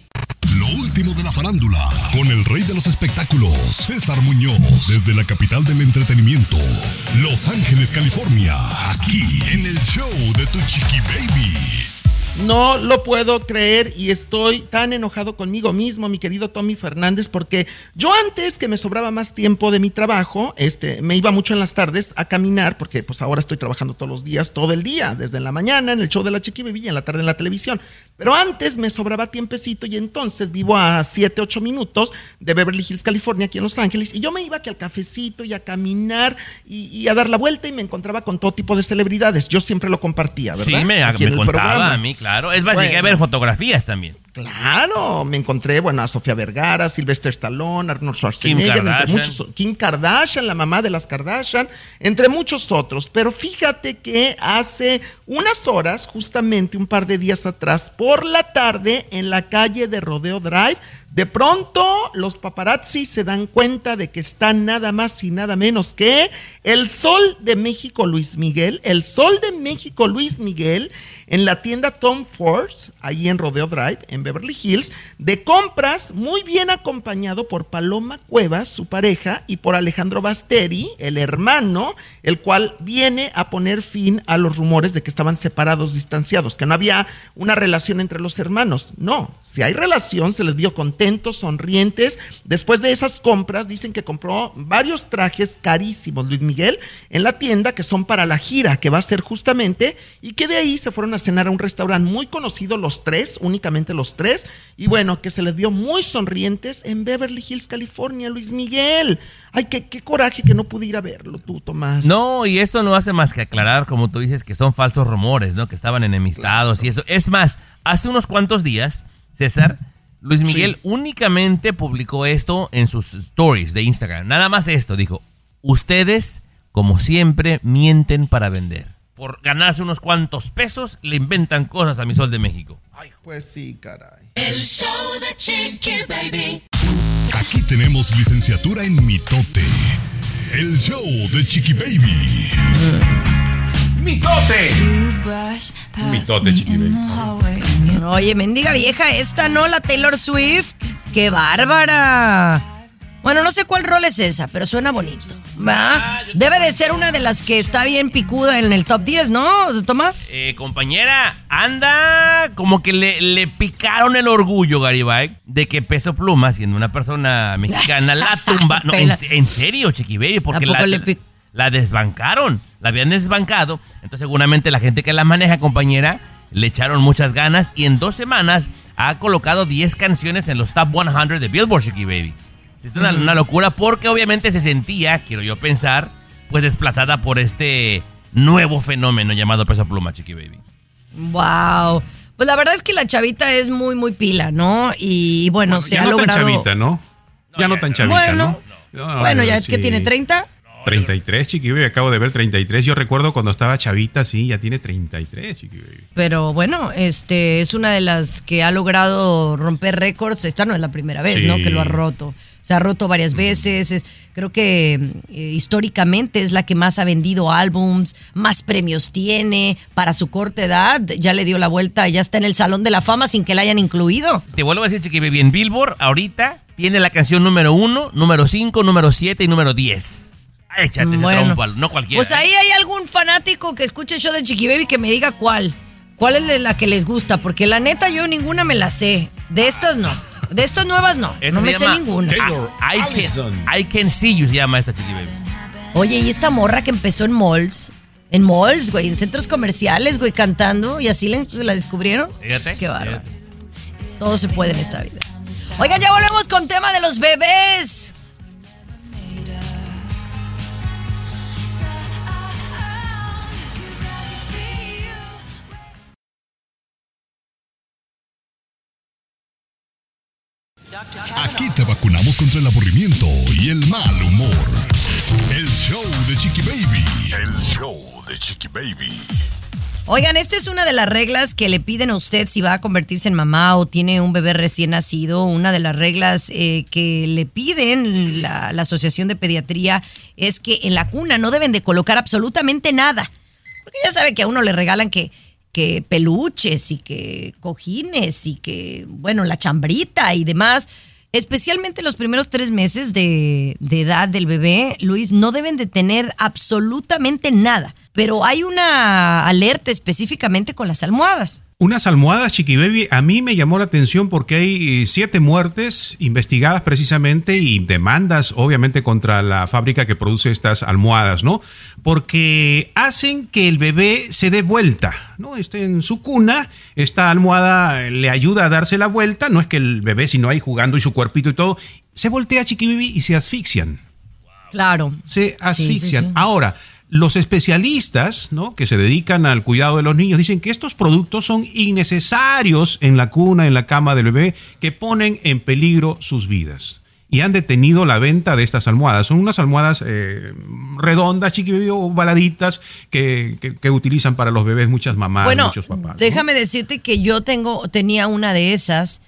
De la farándula, con el rey de los espectáculos, César Muñoz, desde la capital del entretenimiento, Los Ángeles, California, aquí en el show de Tu Chiqui Baby. No lo puedo creer y estoy tan enojado conmigo mismo, mi querido Tommy Fernández, porque yo antes que me sobraba más tiempo de mi trabajo, este, me iba mucho en las tardes a caminar, porque pues ahora estoy trabajando todos los días, todo el día, desde la mañana en el show de la Chiqui Baby y en la tarde en la televisión. Pero antes me sobraba tiempecito y entonces vivo a 7, 8 minutos de Beverly Hills, California, aquí en Los Ángeles, y yo me iba aquí al cafecito y a caminar y, y a dar la vuelta y me encontraba con todo tipo de celebridades. Yo siempre lo compartía, ¿verdad? Sí, me, Aquí me en el contaba programa. a mí, claro. Es más, llegué a Bueno. ver fotografías también. Claro, me encontré, bueno, a Sofía Vergara, Sylvester Stallone, Arnold Schwarzenegger, Kardashian. muchos, Kim Kardashian, la mamá de las Kardashian, entre muchos otros. Pero fíjate que hace unas horas, justamente un par de días atrás, por la tarde, en la calle de Rodeo Drive, de pronto los paparazzi se dan cuenta de que está nada más y nada menos que el Sol de México Luis Miguel, el Sol de México Luis Miguel, en la tienda Tom Ford, ahí en Rodeo Drive, en Beverly Hills, de compras, muy bien acompañado por Paloma Cuevas, su pareja, y por Alejandro Basteri, el hermano, el cual viene a poner fin a los rumores de que estaban separados, distanciados, que no había una relación entre los hermanos. No, si hay relación, se les dio contentos, sonrientes. Después de esas compras, dicen que compró varios trajes carísimos, Luis Miguel, en la tienda, que son para la gira que va a ser justamente, y que de ahí se fueron a cenar a un restaurante muy conocido, los tres, únicamente los tres, y bueno, que se les vio muy sonrientes en Beverly Hills, California, Luis Miguel. Ay, qué, qué coraje que no pude ir a verlo tú, Tomás. No, y esto no hace más que aclarar, como tú dices, que son falsos rumores, ¿no? Que estaban enemistados y eso. Es más, hace unos cuantos días, César, Luis Miguel Sí. únicamente publicó esto en sus stories de Instagram. Nada más esto, dijo, ustedes, como siempre, mienten para vender. Por ganarse unos cuantos pesos, le inventan cosas a mi sol de México. Pues sí, caray. El show de Chiqui Baby. Aquí tenemos licenciatura en mitote. El show de Chiqui Baby. ¡Mitote! Mitote, Chiqui Baby. Oye, mendiga vieja esta, ¿no? La Taylor Swift. ¡Qué bárbara! Bueno, no sé cuál rol es esa, pero suena bonito. ¿Va? Debe de ser una de las que está bien picuda en el top 10, ¿no, Tomás? Eh, compañera, anda como que le, le picaron el orgullo, Garibay, de que Peso Pluma, siendo una persona mexicana, la tumba. No, en, en serio, Chiqui Baby, porque ¿A poco la, le pic- la desbancaron. La habían desbancado. Entonces, seguramente la gente que la maneja, compañera, le echaron muchas ganas y en dos semanas ha colocado 10 canciones en los top 100 de Billboard, Chiqui Baby. Sí, Es una, una locura porque obviamente se sentía, quiero yo pensar, pues desplazada por este nuevo fenómeno llamado Peso Pluma, Chiqui Baby. Wow. Pues la verdad es que la chavita es muy, muy pila, ¿no? Y bueno, se ya ha no logrado. tan chavita, ¿no? Ya no tan chavita, Bueno, ¿no? No, bueno, ya sí. que tiene 30. 33, Chiqui Baby, acabo de ver 33. Yo recuerdo cuando estaba chavita, sí, ya tiene 33, Chiqui Baby. Pero bueno, este es una de las que ha logrado romper récords. Esta no es la primera vez, Sí. ¿no? Que lo ha roto. Se ha roto varias veces. Es- creo que eh, históricamente es la que más ha vendido álbums, más premios tiene para su corta edad. Ya le dio la vuelta, ya está en el Salón de la Fama sin que la hayan incluido. Te vuelvo a decir, Baby, en Billboard ahorita tiene la canción número 1, número 5, número 7 y número 10. Échate ese Bueno. no cualquiera. Pues ahí hay algún fanático que escuche el show de Chiqui Baby que me diga cuál. ¿Cuál es de la que les gusta? Porque la neta yo ninguna me la sé. De estas no. De estas nuevas no. No me sé ninguna. I, I can, I Can See You se llama esta Chiqui Baby. Oye, y esta morra que empezó en malls, en malls, güey, en centros comerciales, güey, cantando, y así la, la descubrieron. Fíjate. Qué bárbaro. Todo se puede en esta vida. Oigan, ya volvemos con tema de los bebés. Aquí te vacunamos contra el aburrimiento y el mal humor. El show de Chiqui Baby. El show de Chiqui Baby. Oigan, esta es una de las reglas que le piden a usted si va a convertirse en mamá o tiene un bebé recién nacido. Una de las reglas eh, que le piden la, la Asociación de Pediatría es que en la cuna no deben de colocar absolutamente nada. Porque ya sabe que a uno le regalan que, que peluches y que cojines y que, bueno, la chambrita y demás. Especialmente los primeros tres meses de, edad del bebé, Luis, no deben de tener absolutamente nada. Pero hay una alerta específicamente con las almohadas. Unas almohadas, Chiqui Baby, a mí me llamó la atención porque hay eh, siete muertes investigadas precisamente y demandas, obviamente, contra la fábrica que produce estas almohadas, ¿no? Porque hacen que el bebé se dé vuelta, ¿no? Esté en su cuna, esta almohada eh, le ayuda a darse la vuelta, no es que el bebé, sino ahí jugando y su cuerpito y todo, se voltea, Chiqui Baby, y se asfixian Claro. se asfixian. sí, sí. Ahora, los especialistas, ¿no? que se dedican al cuidado de los niños, dicen que estos productos son innecesarios en la cuna, en la cama del bebé, que ponen en peligro sus vidas. Y han detenido la venta de estas almohadas. Son unas almohadas eh, redondas, chiquillos, ovaladitas, que, que, que utilizan para los bebés muchas mamás, bueno, muchos papás. ¿no? déjame decirte que yo tengo, tenía una de esas,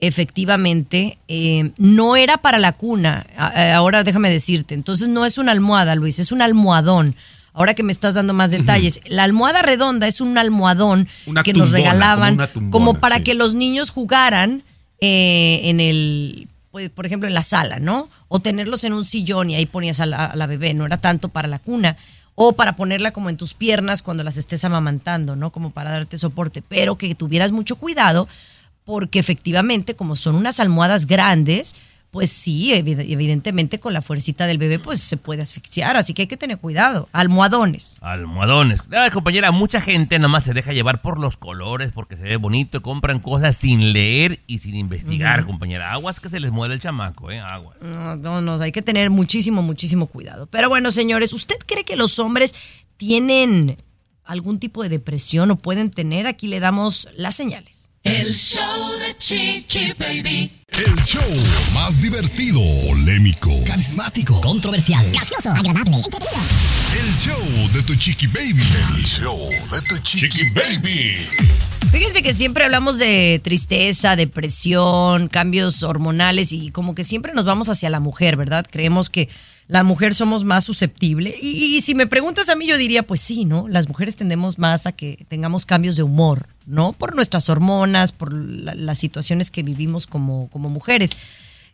efectivamente, eh, no era para la cuna. Ahora déjame decirte, entonces no es una almohada, Luis, es un almohadón. Ahora que me estás dando más detalles, la almohada redonda es un almohadón Una que nos regalaban como una tumbona, como para sí. que los niños jugaran eh, en el, pues, por ejemplo, en la sala, ¿no? O tenerlos en un sillón y ahí ponías a la, a la bebé, no era tanto para la cuna. O para ponerla como en tus piernas cuando las estés amamantando, ¿no? Como para darte soporte. Pero que tuvieras mucho cuidado porque efectivamente, como son unas almohadas grandes, pues sí, evi- evidentemente con la fuercita del bebé, pues se puede asfixiar. Así que hay que tener cuidado. Almohadones. Almohadones. Ay, compañera, mucha gente nomás se deja llevar por los colores porque se ve bonito y compran cosas sin leer y sin investigar, Ujú. compañera. Aguas que se les muere el chamaco, ¿eh? Aguas. No, no, no, hay que tener muchísimo, muchísimo cuidado. Pero bueno, señores, ¿usted cree que los hombres tienen algún tipo de depresión o pueden tener? Aquí le damos las señales. El show de Chiqui Baby. El show más divertido, polémico, Carismático, controversial, gracioso, agradable, El show de tu chiqui baby. El show de tu chiqui baby. Fíjense que siempre hablamos de tristeza, depresión, cambios hormonales y como que siempre nos vamos hacia la mujer, ¿verdad? Creemos que la mujer somos más susceptible. Y, si me preguntas a mí, yo diría, pues sí, ¿no? Las mujeres tendemos más a que tengamos cambios de humor, ¿no? Por nuestras hormonas, por la- las situaciones que vivimos como, como mujeres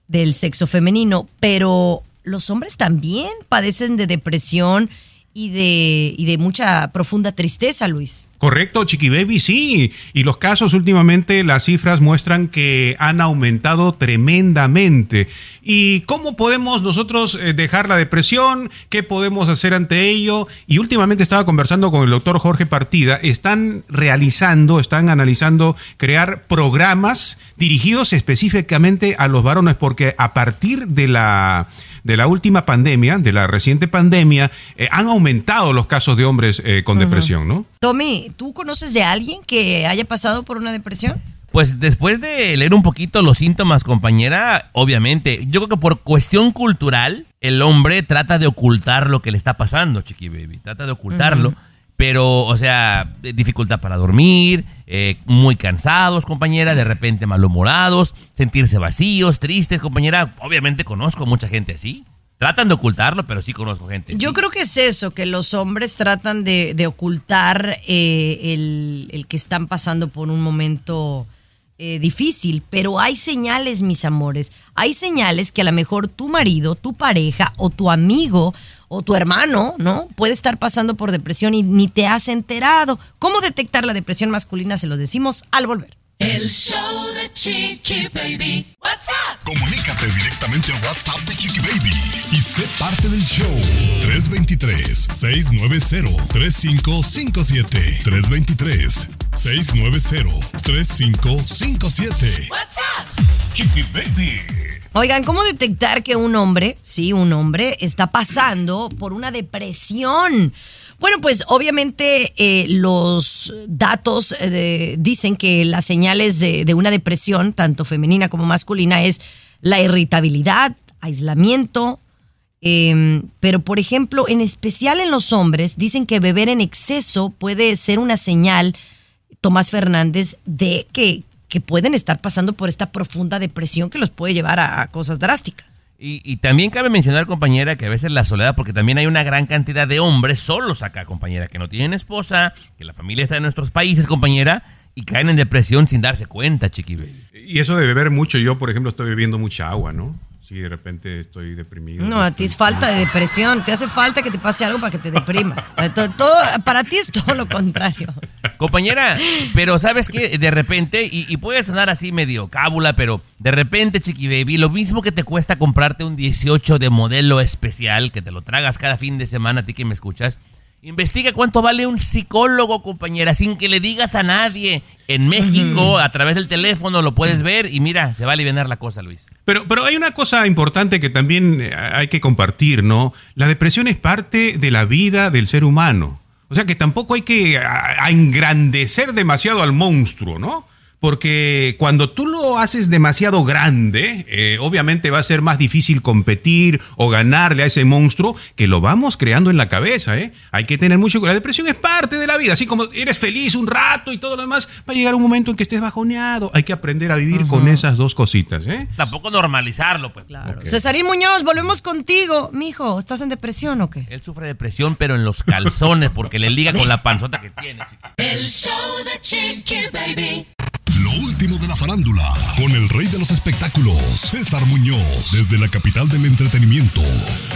del sexo femenino. Pero los hombres también padecen de depresión y de, y de mucha profunda tristeza, Luis. Correcto, Chiqui Baby, sí. Y los casos últimamente, las cifras muestran que han aumentado tremendamente. ¿Y cómo podemos nosotros eh, dejar la depresión? ¿Qué podemos hacer ante ello? Y últimamente estaba conversando con el doctor Jorge Partida. Están realizando, están analizando crear programas dirigidos específicamente a los varones, porque a partir de la de la última pandemia, de la reciente pandemia, eh, han aumentado los casos de hombres eh, con depresión, ¿no? Tommy, ¿tú conoces de alguien que haya pasado por una depresión? Pues después de leer un poquito los síntomas, compañera, obviamente, yo creo que por cuestión cultural, el hombre trata de ocultar lo que le está pasando, Chiqui Baby. Trata de ocultarlo. Pero, o sea, dificultad para dormir, eh, muy cansados, compañera, de repente malhumorados, sentirse vacíos, tristes, compañera. Obviamente conozco mucha gente así. Tratan de ocultarlo, pero sí conozco gente. Yo creo que es eso, que los hombres tratan de, de ocultar eh, el, el que están pasando por un momento eh, difícil, pero hay señales, mis amores, hay señales que a lo mejor tu marido, tu pareja o tu amigo o tu hermano, ¿no? Puede estar pasando por depresión y ni te has enterado. ¿Cómo detectar la depresión masculina? Se lo decimos al volver. El show de Chiqui Baby. What's up? Comunícate directamente a WhatsApp de Chiqui Baby y sé parte del show. 323-690-3557. 323-690-3557. Chiqui Baby. Oigan, ¿cómo detectar que un hombre, sí, un hombre, está pasando por una depresión? Bueno, pues obviamente eh, los datos eh, dicen que las señales de, una depresión, tanto femenina como masculina, es la irritabilidad, aislamiento, eh, pero por ejemplo, en especial en los hombres, dicen que beber en exceso puede ser una señal, Tomás Fernández, de que, que pueden estar pasando por esta profunda depresión que los puede llevar a, a cosas drásticas. Y, y también cabe mencionar, compañera, que a veces la soledad, porque también hay una gran cantidad de hombres solos acá, compañera, que no tienen esposa, que la familia está en nuestros países, compañera, y caen en depresión sin darse cuenta, chiqui. Y eso de beber mucho, yo por ejemplo estoy bebiendo mucha agua, ¿no? Si de repente estoy deprimido. No, a ti es falta de depresión, te hace falta que te pase algo para que te deprimas. Todo, todo- para ti es todo lo contrario. Compañera, pero sabes que de repente, y, y puede sonar así medio cábula, pero de repente, chiqui baby, lo mismo que te cuesta comprarte un 18 de modelo especial, que te lo tragas cada fin de semana, a ti que me escuchas, investiga cuánto vale un psicólogo, compañera, sin que le digas a nadie. En México, a través del teléfono, lo puedes ver y mira, se va a aliviar la cosa, Luis. Pero, pero hay una cosa importante que también eh, hay que compartir, ¿no? La depresión es parte de la vida del ser humano. O sea que tampoco hay que a- a engrandecer demasiado al monstruo, ¿no? Porque cuando tú lo haces demasiado grande, eh, obviamente va a ser más difícil competir o ganarle a ese monstruo que lo vamos creando en la cabeza, ¿eh? Hay que tener mucho... La depresión es parte de la vida, así como eres feliz un rato y todo lo demás, va a llegar un momento en que estés bajoneado. Hay que aprender a vivir con esas dos cositas, ¿eh? Tampoco normalizarlo, pues. Cesarín Muñoz, volvemos contigo. Mijo, ¿estás en depresión o qué? Él sufre depresión, pero en los calzones, porque le liga con la panzota que tiene. El show de Chiqui Baby. Lo último de la farándula, con el rey de los espectáculos, César Muñoz, desde la capital del entretenimiento,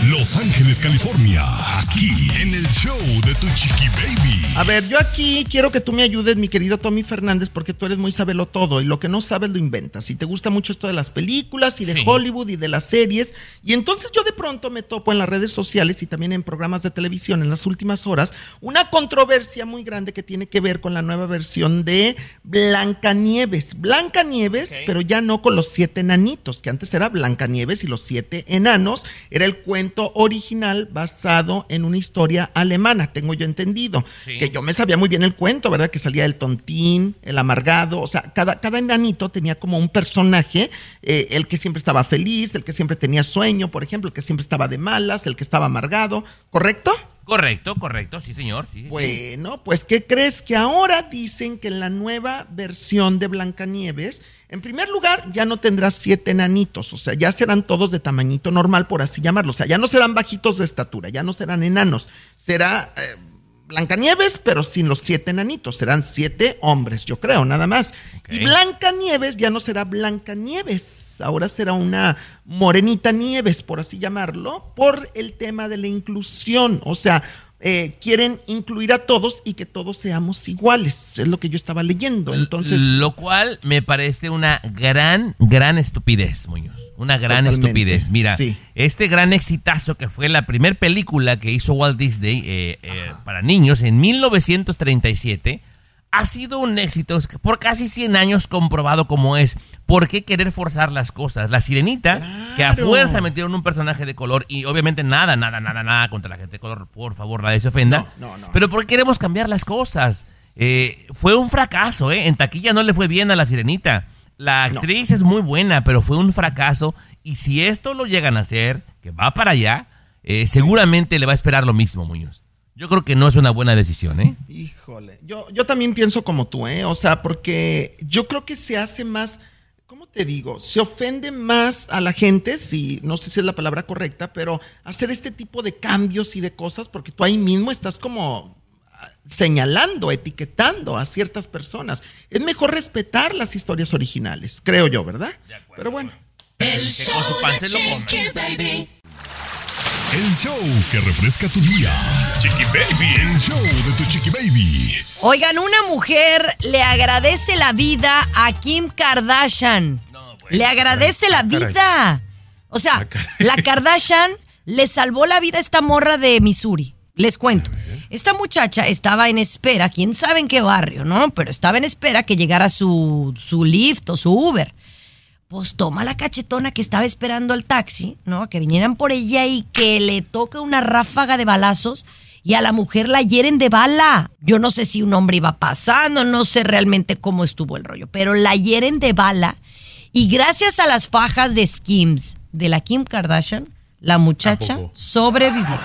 Los Ángeles, California, aquí en el show de tu chiqui baby. A ver, yo aquí quiero que tú me ayudes, mi querido Tommy Fernández, porque tú eres muy sabelo todo y lo que no sabes lo inventas. Y te gusta mucho esto de las películas y de Sí. Hollywood y de las series. Y entonces yo de pronto me topo en las redes sociales y también en programas de televisión en las últimas horas una controversia muy grande que tiene que ver con la nueva versión de Blancanieves. Blancanieves, pero ya no con los siete enanitos, que antes era Blancanieves y los siete enanos. Era el cuento original basado en una historia alemana, tengo yo entendido. Sí. Que yo me sabía muy bien el cuento, ¿verdad? Que salía el tontín, el amargado, o sea, cada, cada enanito tenía como un personaje, eh, el que siempre estaba feliz, el que siempre tenía sueño, por ejemplo, el que siempre estaba de malas, el que estaba amargado, ¿correcto? Correcto, correcto, sí, señor. Bueno, pues ¿qué crees? Que ahora dicen que en la nueva versión de Blancanieves, en primer lugar, ya no tendrá siete enanitos, o sea, ya serán todos de tamañito normal, por así llamarlo. O sea, ya no serán bajitos de estatura, ya no serán enanos. Será eh, Blancanieves, pero sin los siete enanitos. Serán siete hombres, yo creo, nada más. Y Blancanieves ya no será Blancanieves, ahora será una morenita Nieves, por así llamarlo, por el tema de la inclusión. O sea, eh, quieren incluir a todos y que todos seamos iguales. Es lo que yo estaba leyendo. Entonces, Lo cual me parece una gran, gran estupidez, Muñoz. Una gran Totalmente, estupidez. Mira, sí. este gran exitazo que fue la primera película que hizo Walt Disney eh, eh, para niños en 1937 ha sido un éxito por casi 100 años comprobado como es. ¿Por qué querer forzar las cosas? La sirenita, que a fuerza metieron un personaje de color y obviamente nada, nada, nada, nada contra la gente de color, por favor, nadie se ofenda. No, no, no. Pero ¿por qué queremos cambiar las cosas? Eh, fue un fracaso, ¿eh? En taquilla no le fue bien a la sirenita. La actriz es muy buena, pero fue un fracaso. Y si esto lo llegan a hacer, que va para allá, eh, seguramente le va a esperar lo mismo, Muñoz. Yo creo que no es una buena decisión, ¿eh? Híjole, yo, yo también pienso como tú, ¿eh? O sea, porque yo creo que se hace más, ¿cómo te digo? Se ofende más a la gente, si no sé si es la palabra correcta, pero hacer este tipo de cambios y de cosas, porque tú ahí mismo estás como ah, señalando, etiquetando a ciertas personas. Es mejor respetar las historias originales, creo yo, ¿verdad? Pero bueno. El Que con su show pan se de lo come. El show que refresca tu día. Chiqui Baby. El show de tu Chiqui Baby. Oigan, una mujer le agradece la vida a Kim Kardashian. le agradece la vida. O sea, la Kardashian le salvó la vida a esta morra de Missouri. Les cuento. Esta muchacha estaba en espera, quién sabe en qué barrio, ¿no? Pero estaba en espera que llegara su, su Lyft o su Uber. Pues toma la cachetona que estaba esperando al taxi, ¿no? Que vinieran por ella y que le toca una ráfaga de balazos y a la mujer la hieren de bala. Yo no sé si un hombre iba pasando, no sé realmente cómo estuvo el rollo, pero la hieren de bala y gracias a las fajas de Skims de la Kim Kardashian, la muchacha sobrevivió.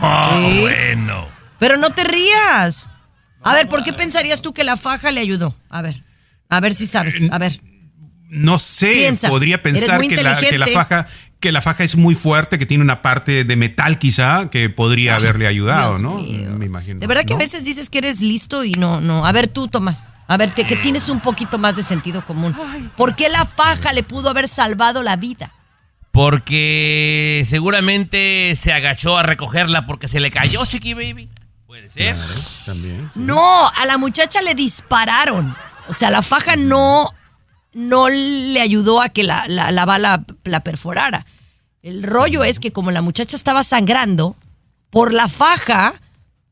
Sí. bueno. Pero no te rías. A ver, ¿por qué pensarías tú que la faja le ayudó? A ver, a ver si sabes, a ver. No sé, Piensa, podría pensar que la, que la faja que la faja es muy fuerte, que tiene una parte de metal quizá que podría haberle ayudado, Dios ¿no? mío. Me imagino. De verdad que a veces dices que eres listo y no, no. A ver tú, Tomás. A ver, que, que tienes un poquito más de sentido común. ¿Por qué la faja le pudo haber salvado la vida? Porque seguramente se agachó a recogerla porque se le cayó, Chiqui Baby. Puede ser. También. No, a la muchacha le dispararon. O sea, la faja no, no le ayudó a que la, la, la bala la perforara. El rollo es que como la muchacha estaba sangrando, por la faja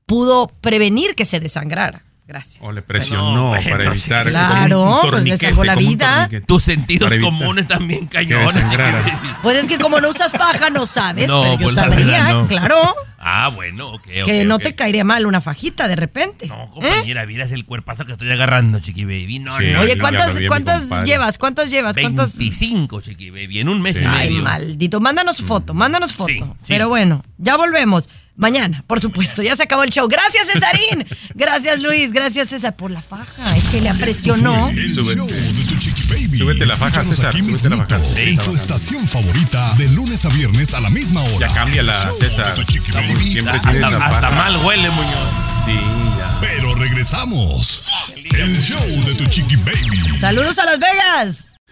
pudo prevenir que se desangrara. Gracias. O le presionó bueno, para evitar Claro, un pues le salvó la vida. Tus sentidos comunes también cañones. Pues es que como no usas faja, no sabes, No, pero yo pues sabría, no. claro, Ah, bueno, ok. que no te caería mal una fajita de repente. No, ¿Eh? compañera, miras el cuerpazo que estoy agarrando, Chiqui Baby. No, Sí. no. Oye, ¿cuántas, cuántas llevas? ¿Cuántas llevas? ¿Cuántas? 25, Chiqui Baby, en un mes Sí. y Ay, maldito. Mándanos foto, mándanos foto. Sí, sí. Pero bueno, ya volvemos. Mañana, por supuesto. Ya se acabó el show. Gracias, Cesarín. Gracias, Luis. Gracias, César, por la faja. Es que le presionó. El show de tu Chiqui Baby. Súbete la faja, César, aquí súbete la faja. En tu estación favorita, de lunes a viernes a la misma hora. Ya cámbiala, El show César. siempre Hasta, la hasta mal huele, Muñoz. Sí, ya. Pero regresamos. El show de tu Chiqui Baby. Saludos a Las Vegas.